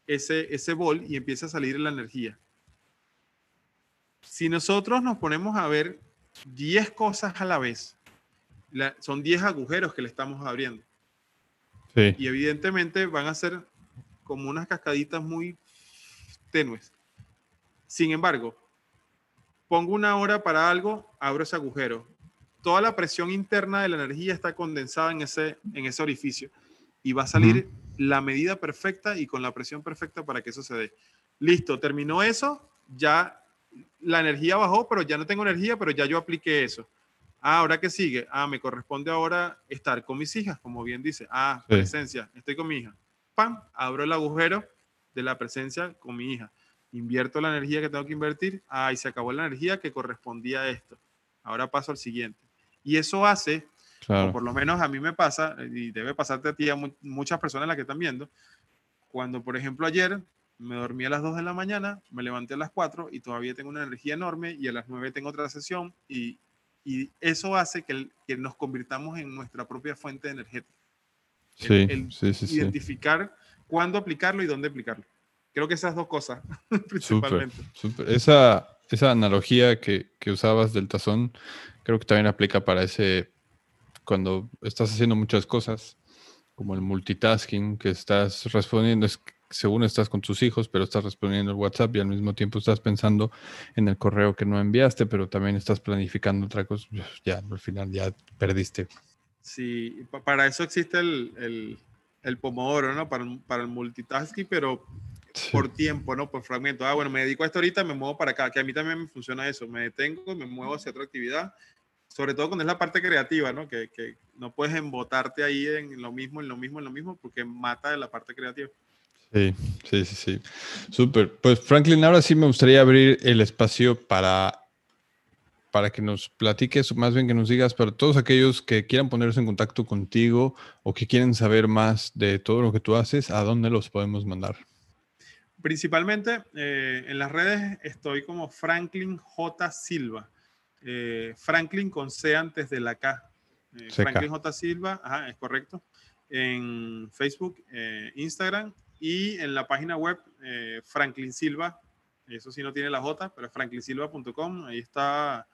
ese, ese bol y empieza a salir la energía si nosotros nos ponemos a ver 10 cosas a la vez, son 10 agujeros que le estamos abriendo. Y evidentemente van a ser como unas cascaditas muy tenues. Sin embargo, pongo una hora para algo, abro ese agujero. Toda la presión interna de la energía está condensada en ese, en ese orificio y va a salir la medida perfecta y con la presión perfecta para que eso se dé. Listo, terminó eso, ya la energía bajó, pero ya no tengo energía, pero ya yo apliqué eso. Ah, ahora que sigue, ah, me corresponde ahora estar con mis hijas, como bien dice. Ah, presencia, estoy con mi hija. Pam, abro el agujero de la presencia con mi hija. Invierto la energía que tengo que invertir. Ah, y se acabó la energía que correspondía a esto. Ahora paso al siguiente. Y eso hace, o por lo menos a mí me pasa, y debe pasarte a ti, a muchas personas las que están viendo, cuando, por ejemplo, ayer me dormí a las 2 de la mañana, me levanté a las 4 y todavía tengo una energía enorme y a las 9 tengo otra sesión y, y eso hace que, que, nos convirtamos en nuestra propia fuente energética. Sí, sí, sí, identificar cuándo aplicarlo y dónde aplicarlo. Creo que esas dos cosas, principalmente. Esa, esa analogía que, que usabas del tazón, creo que también aplica para ese, cuando estás haciendo muchas cosas, como el multitasking, que estás respondiendo, es según estás con tus hijos, pero estás respondiendo el WhatsApp y al mismo tiempo estás pensando en el correo que no enviaste, pero también estás planificando otra cosa, ya al final ya perdiste. Sí, para eso existe el, el, el pomodoro, ¿no? Para, para el multitasking, pero por tiempo, ¿no? Por fragmento. Ah, bueno, me dedico a esto ahorita, me muevo para acá, que a mí también me funciona eso. Me detengo, me muevo hacia otra actividad, sobre todo cuando es la parte creativa, ¿no? Que, que no puedes embotarte ahí en lo mismo, en lo mismo, en lo mismo, porque mata de la parte creativa. Sí, sí, sí, sí. Súper. Pues Franklin, ahora sí me gustaría abrir el espacio para, para que nos platiques, más bien que nos digas, para todos aquellos que quieran ponerse en contacto contigo o que quieren saber más de todo lo que tú haces, ¿a dónde los podemos mandar? Principalmente eh, en las redes estoy como Franklin J. Silva. Eh, Franklin con C antes de la K. Eh, Franklin J. Silva, ajá, es correcto. En Facebook, Instagram y en la página web, Franklin Silva, eso sí no tiene la J, pero es franklinsilva.com, ahí está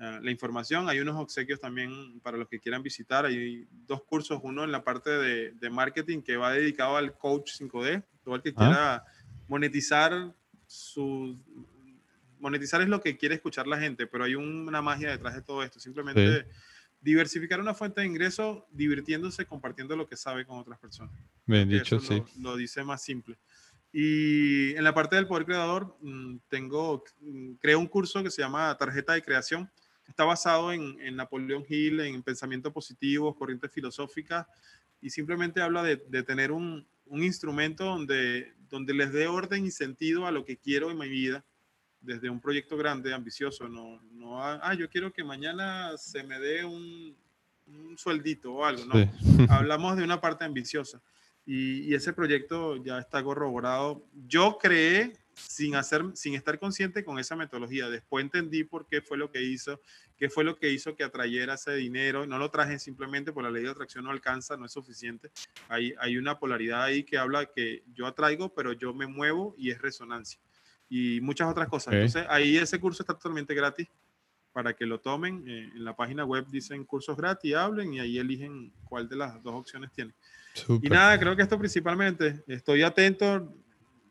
eh, la información. Hay unos obsequios también para los que quieran visitar. Hay dos cursos, uno en la parte de, de marketing que va dedicado al coach 5D, todo el que quiera monetizar su... Monetizar es lo que quiere escuchar la gente, pero hay una magia detrás de todo esto. Simplemente diversificar una fuente de ingreso divirtiéndose, compartiendo lo que sabe con otras personas. Bien dicho, sí. Lo, dice más simple. Y en la parte del poder creador, mm, tengo, mm, creo un curso que se llama Tarjeta de Creación. Está basado en, en Napoleón Hill, en pensamiento positivo, corrientes filosóficas, y simplemente habla de, de tener un, un, instrumento donde, donde les dé orden y sentido a lo que quiero en mi vida desde un proyecto grande, ambicioso, no, no, ah, yo quiero que mañana se me dé un, un sueldito o algo, no. Hablamos de una parte ambiciosa y, y, ese proyecto ya está corroborado. Yo creé sin, hacer, sin estar consciente con esa metodología. Después entendí por qué fue lo que hizo, qué fue lo que hizo que atrayera ese dinero. No lo traje simplemente por la ley de atracción, no alcanza, no es suficiente. Hay, hay una polaridad ahí que habla que yo atraigo, pero yo me muevo y es resonancia. Y muchas otras cosas. Entonces, ahí ese curso está totalmente gratis para que lo tomen. Eh, en la página web dicen cursos gratis, hablen y ahí eligen cuál de las dos opciones tienen. Y nada, creo que esto principalmente, estoy atento,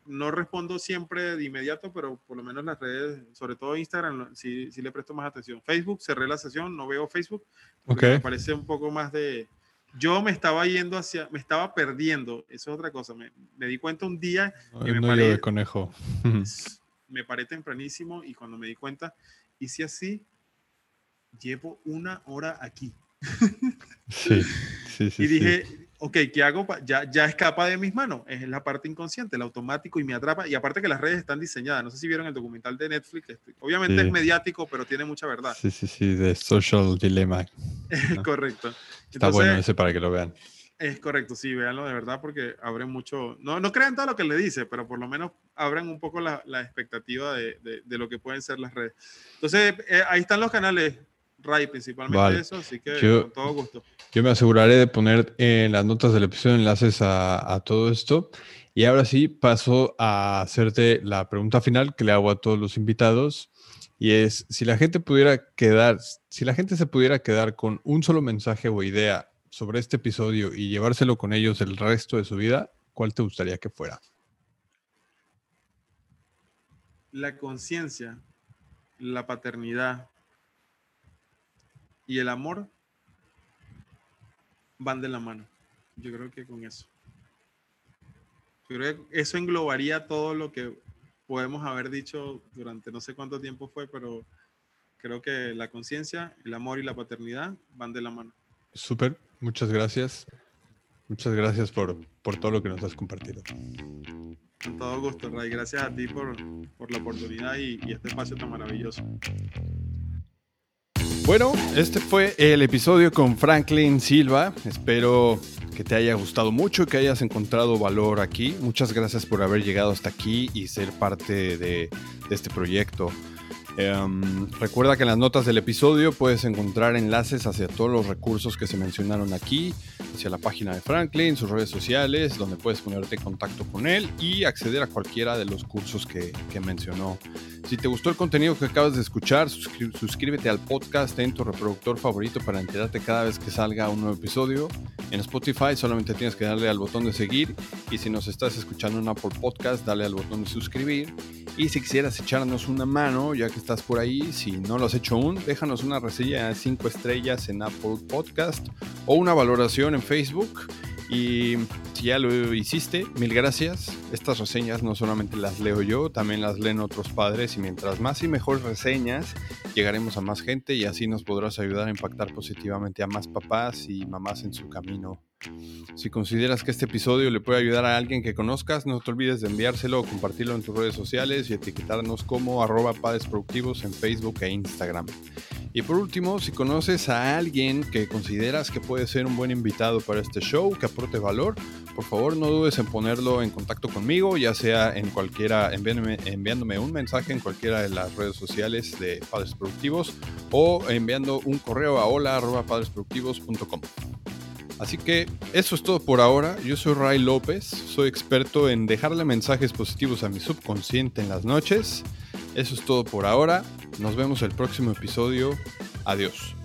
no respondo siempre de inmediato, pero por lo menos las redes, sobre todo Instagram, sí, sí le presto más atención. Facebook, cerré la sesión, no veo Facebook, porque me parece un poco más de... Yo me estaba yendo hacia, me estaba perdiendo, eso es otra cosa, me, me di cuenta un día que me paré, de conejo. me paré tempranísimo y cuando me di cuenta, hice así, llevo una hora aquí. Sí, sí, sí. y dije, ok, ¿qué hago? Ya, ya escapa de mis manos. Es la parte inconsciente, el automático y me atrapa. Y aparte que las redes están diseñadas. No sé si vieron el documental de Netflix. Este, obviamente es mediático, pero tiene mucha verdad. Sí, sí, sí, de Social Dilemma. correcto. Está bueno ese para que lo vean. Es correcto, sí, véanlo de verdad porque abren mucho, no, no crean todo lo que le dice, pero por lo menos abren un poco la, la expectativa de, de, lo que pueden ser las redes. Entonces, eh, ahí están los canales Ray, principalmente eso, así que con todo gusto. Yo me aseguraré de poner en las notas del episodio enlaces a, todo esto. Y ahora sí, paso a hacerte la pregunta final que le hago a todos los invitados. Y es, si la gente pudiera quedar, si la gente se pudiera quedar con un solo mensaje o idea sobre este episodio y llevárselo con ellos el resto de su vida, ¿cuál te gustaría que fuera? La conciencia, la paternidad, y el amor van de la mano. Yo creo que con eso. Yo creo que eso englobaría todo lo que podemos haber dicho durante no sé cuánto tiempo fue, pero creo que la conciencia, el amor y la paternidad van de la mano. Súper, muchas gracias. Muchas gracias por, por, todo lo que nos has compartido. Con todo gusto, Ray. Gracias a ti por, por la oportunidad y, y este espacio tan maravilloso. Bueno, este fue el episodio con Franklin Silva. Espero que te haya gustado mucho, que hayas encontrado valor aquí. Muchas gracias por haber llegado hasta aquí y ser parte de, de este proyecto. Em, recuerda que en las notas del episodio puedes encontrar enlaces hacia todos los recursos que se mencionaron aquí, hacia la página de Franklin, sus redes sociales, donde puedes ponerte en contacto con él y acceder a cualquiera de los cursos que, mencionó. Si te gustó el contenido que acabas de escuchar, suscríbete al podcast en tu reproductor favorito para enterarte cada vez que salga un nuevo episodio. En Spotify solamente tienes que darle al botón de seguir y si nos estás escuchando en Apple Podcast, dale al botón de suscribir. Y si quisieras echarnos una mano, ya que estás por ahí, si no lo has hecho aún, déjanos una reseña de 5 estrellas en Apple Podcast o una valoración en Facebook. Y si ya lo hiciste, mil gracias. Estas reseñas no solamente las leo yo, también las leen otros padres y mientras más y mejor reseñas, llegaremos a más gente y así nos podrás ayudar a impactar positivamente a más papás y mamás en su camino si consideras que este episodio le puede ayudar a alguien que conozcas, no te olvides de enviárselo o compartirlo en tus redes sociales y etiquetarnos como arroba padres productivos en Facebook e Instagram. Y por último, si conoces a alguien que consideras que puede ser un buen invitado para este show, que aporte valor, por favor no dudes en ponerlo en contacto conmigo, ya sea en cualquiera, enviándome, enviándome un mensaje en cualquiera de las redes sociales de Padres Productivos o enviando un correo a hola.padresproductivos.com. Así que eso es todo por ahora. Yo soy Ray López, soy experto en dejarle mensajes positivos a mi subconsciente en las noches. Eso es todo por ahora. Nos vemos el próximo episodio. Adiós.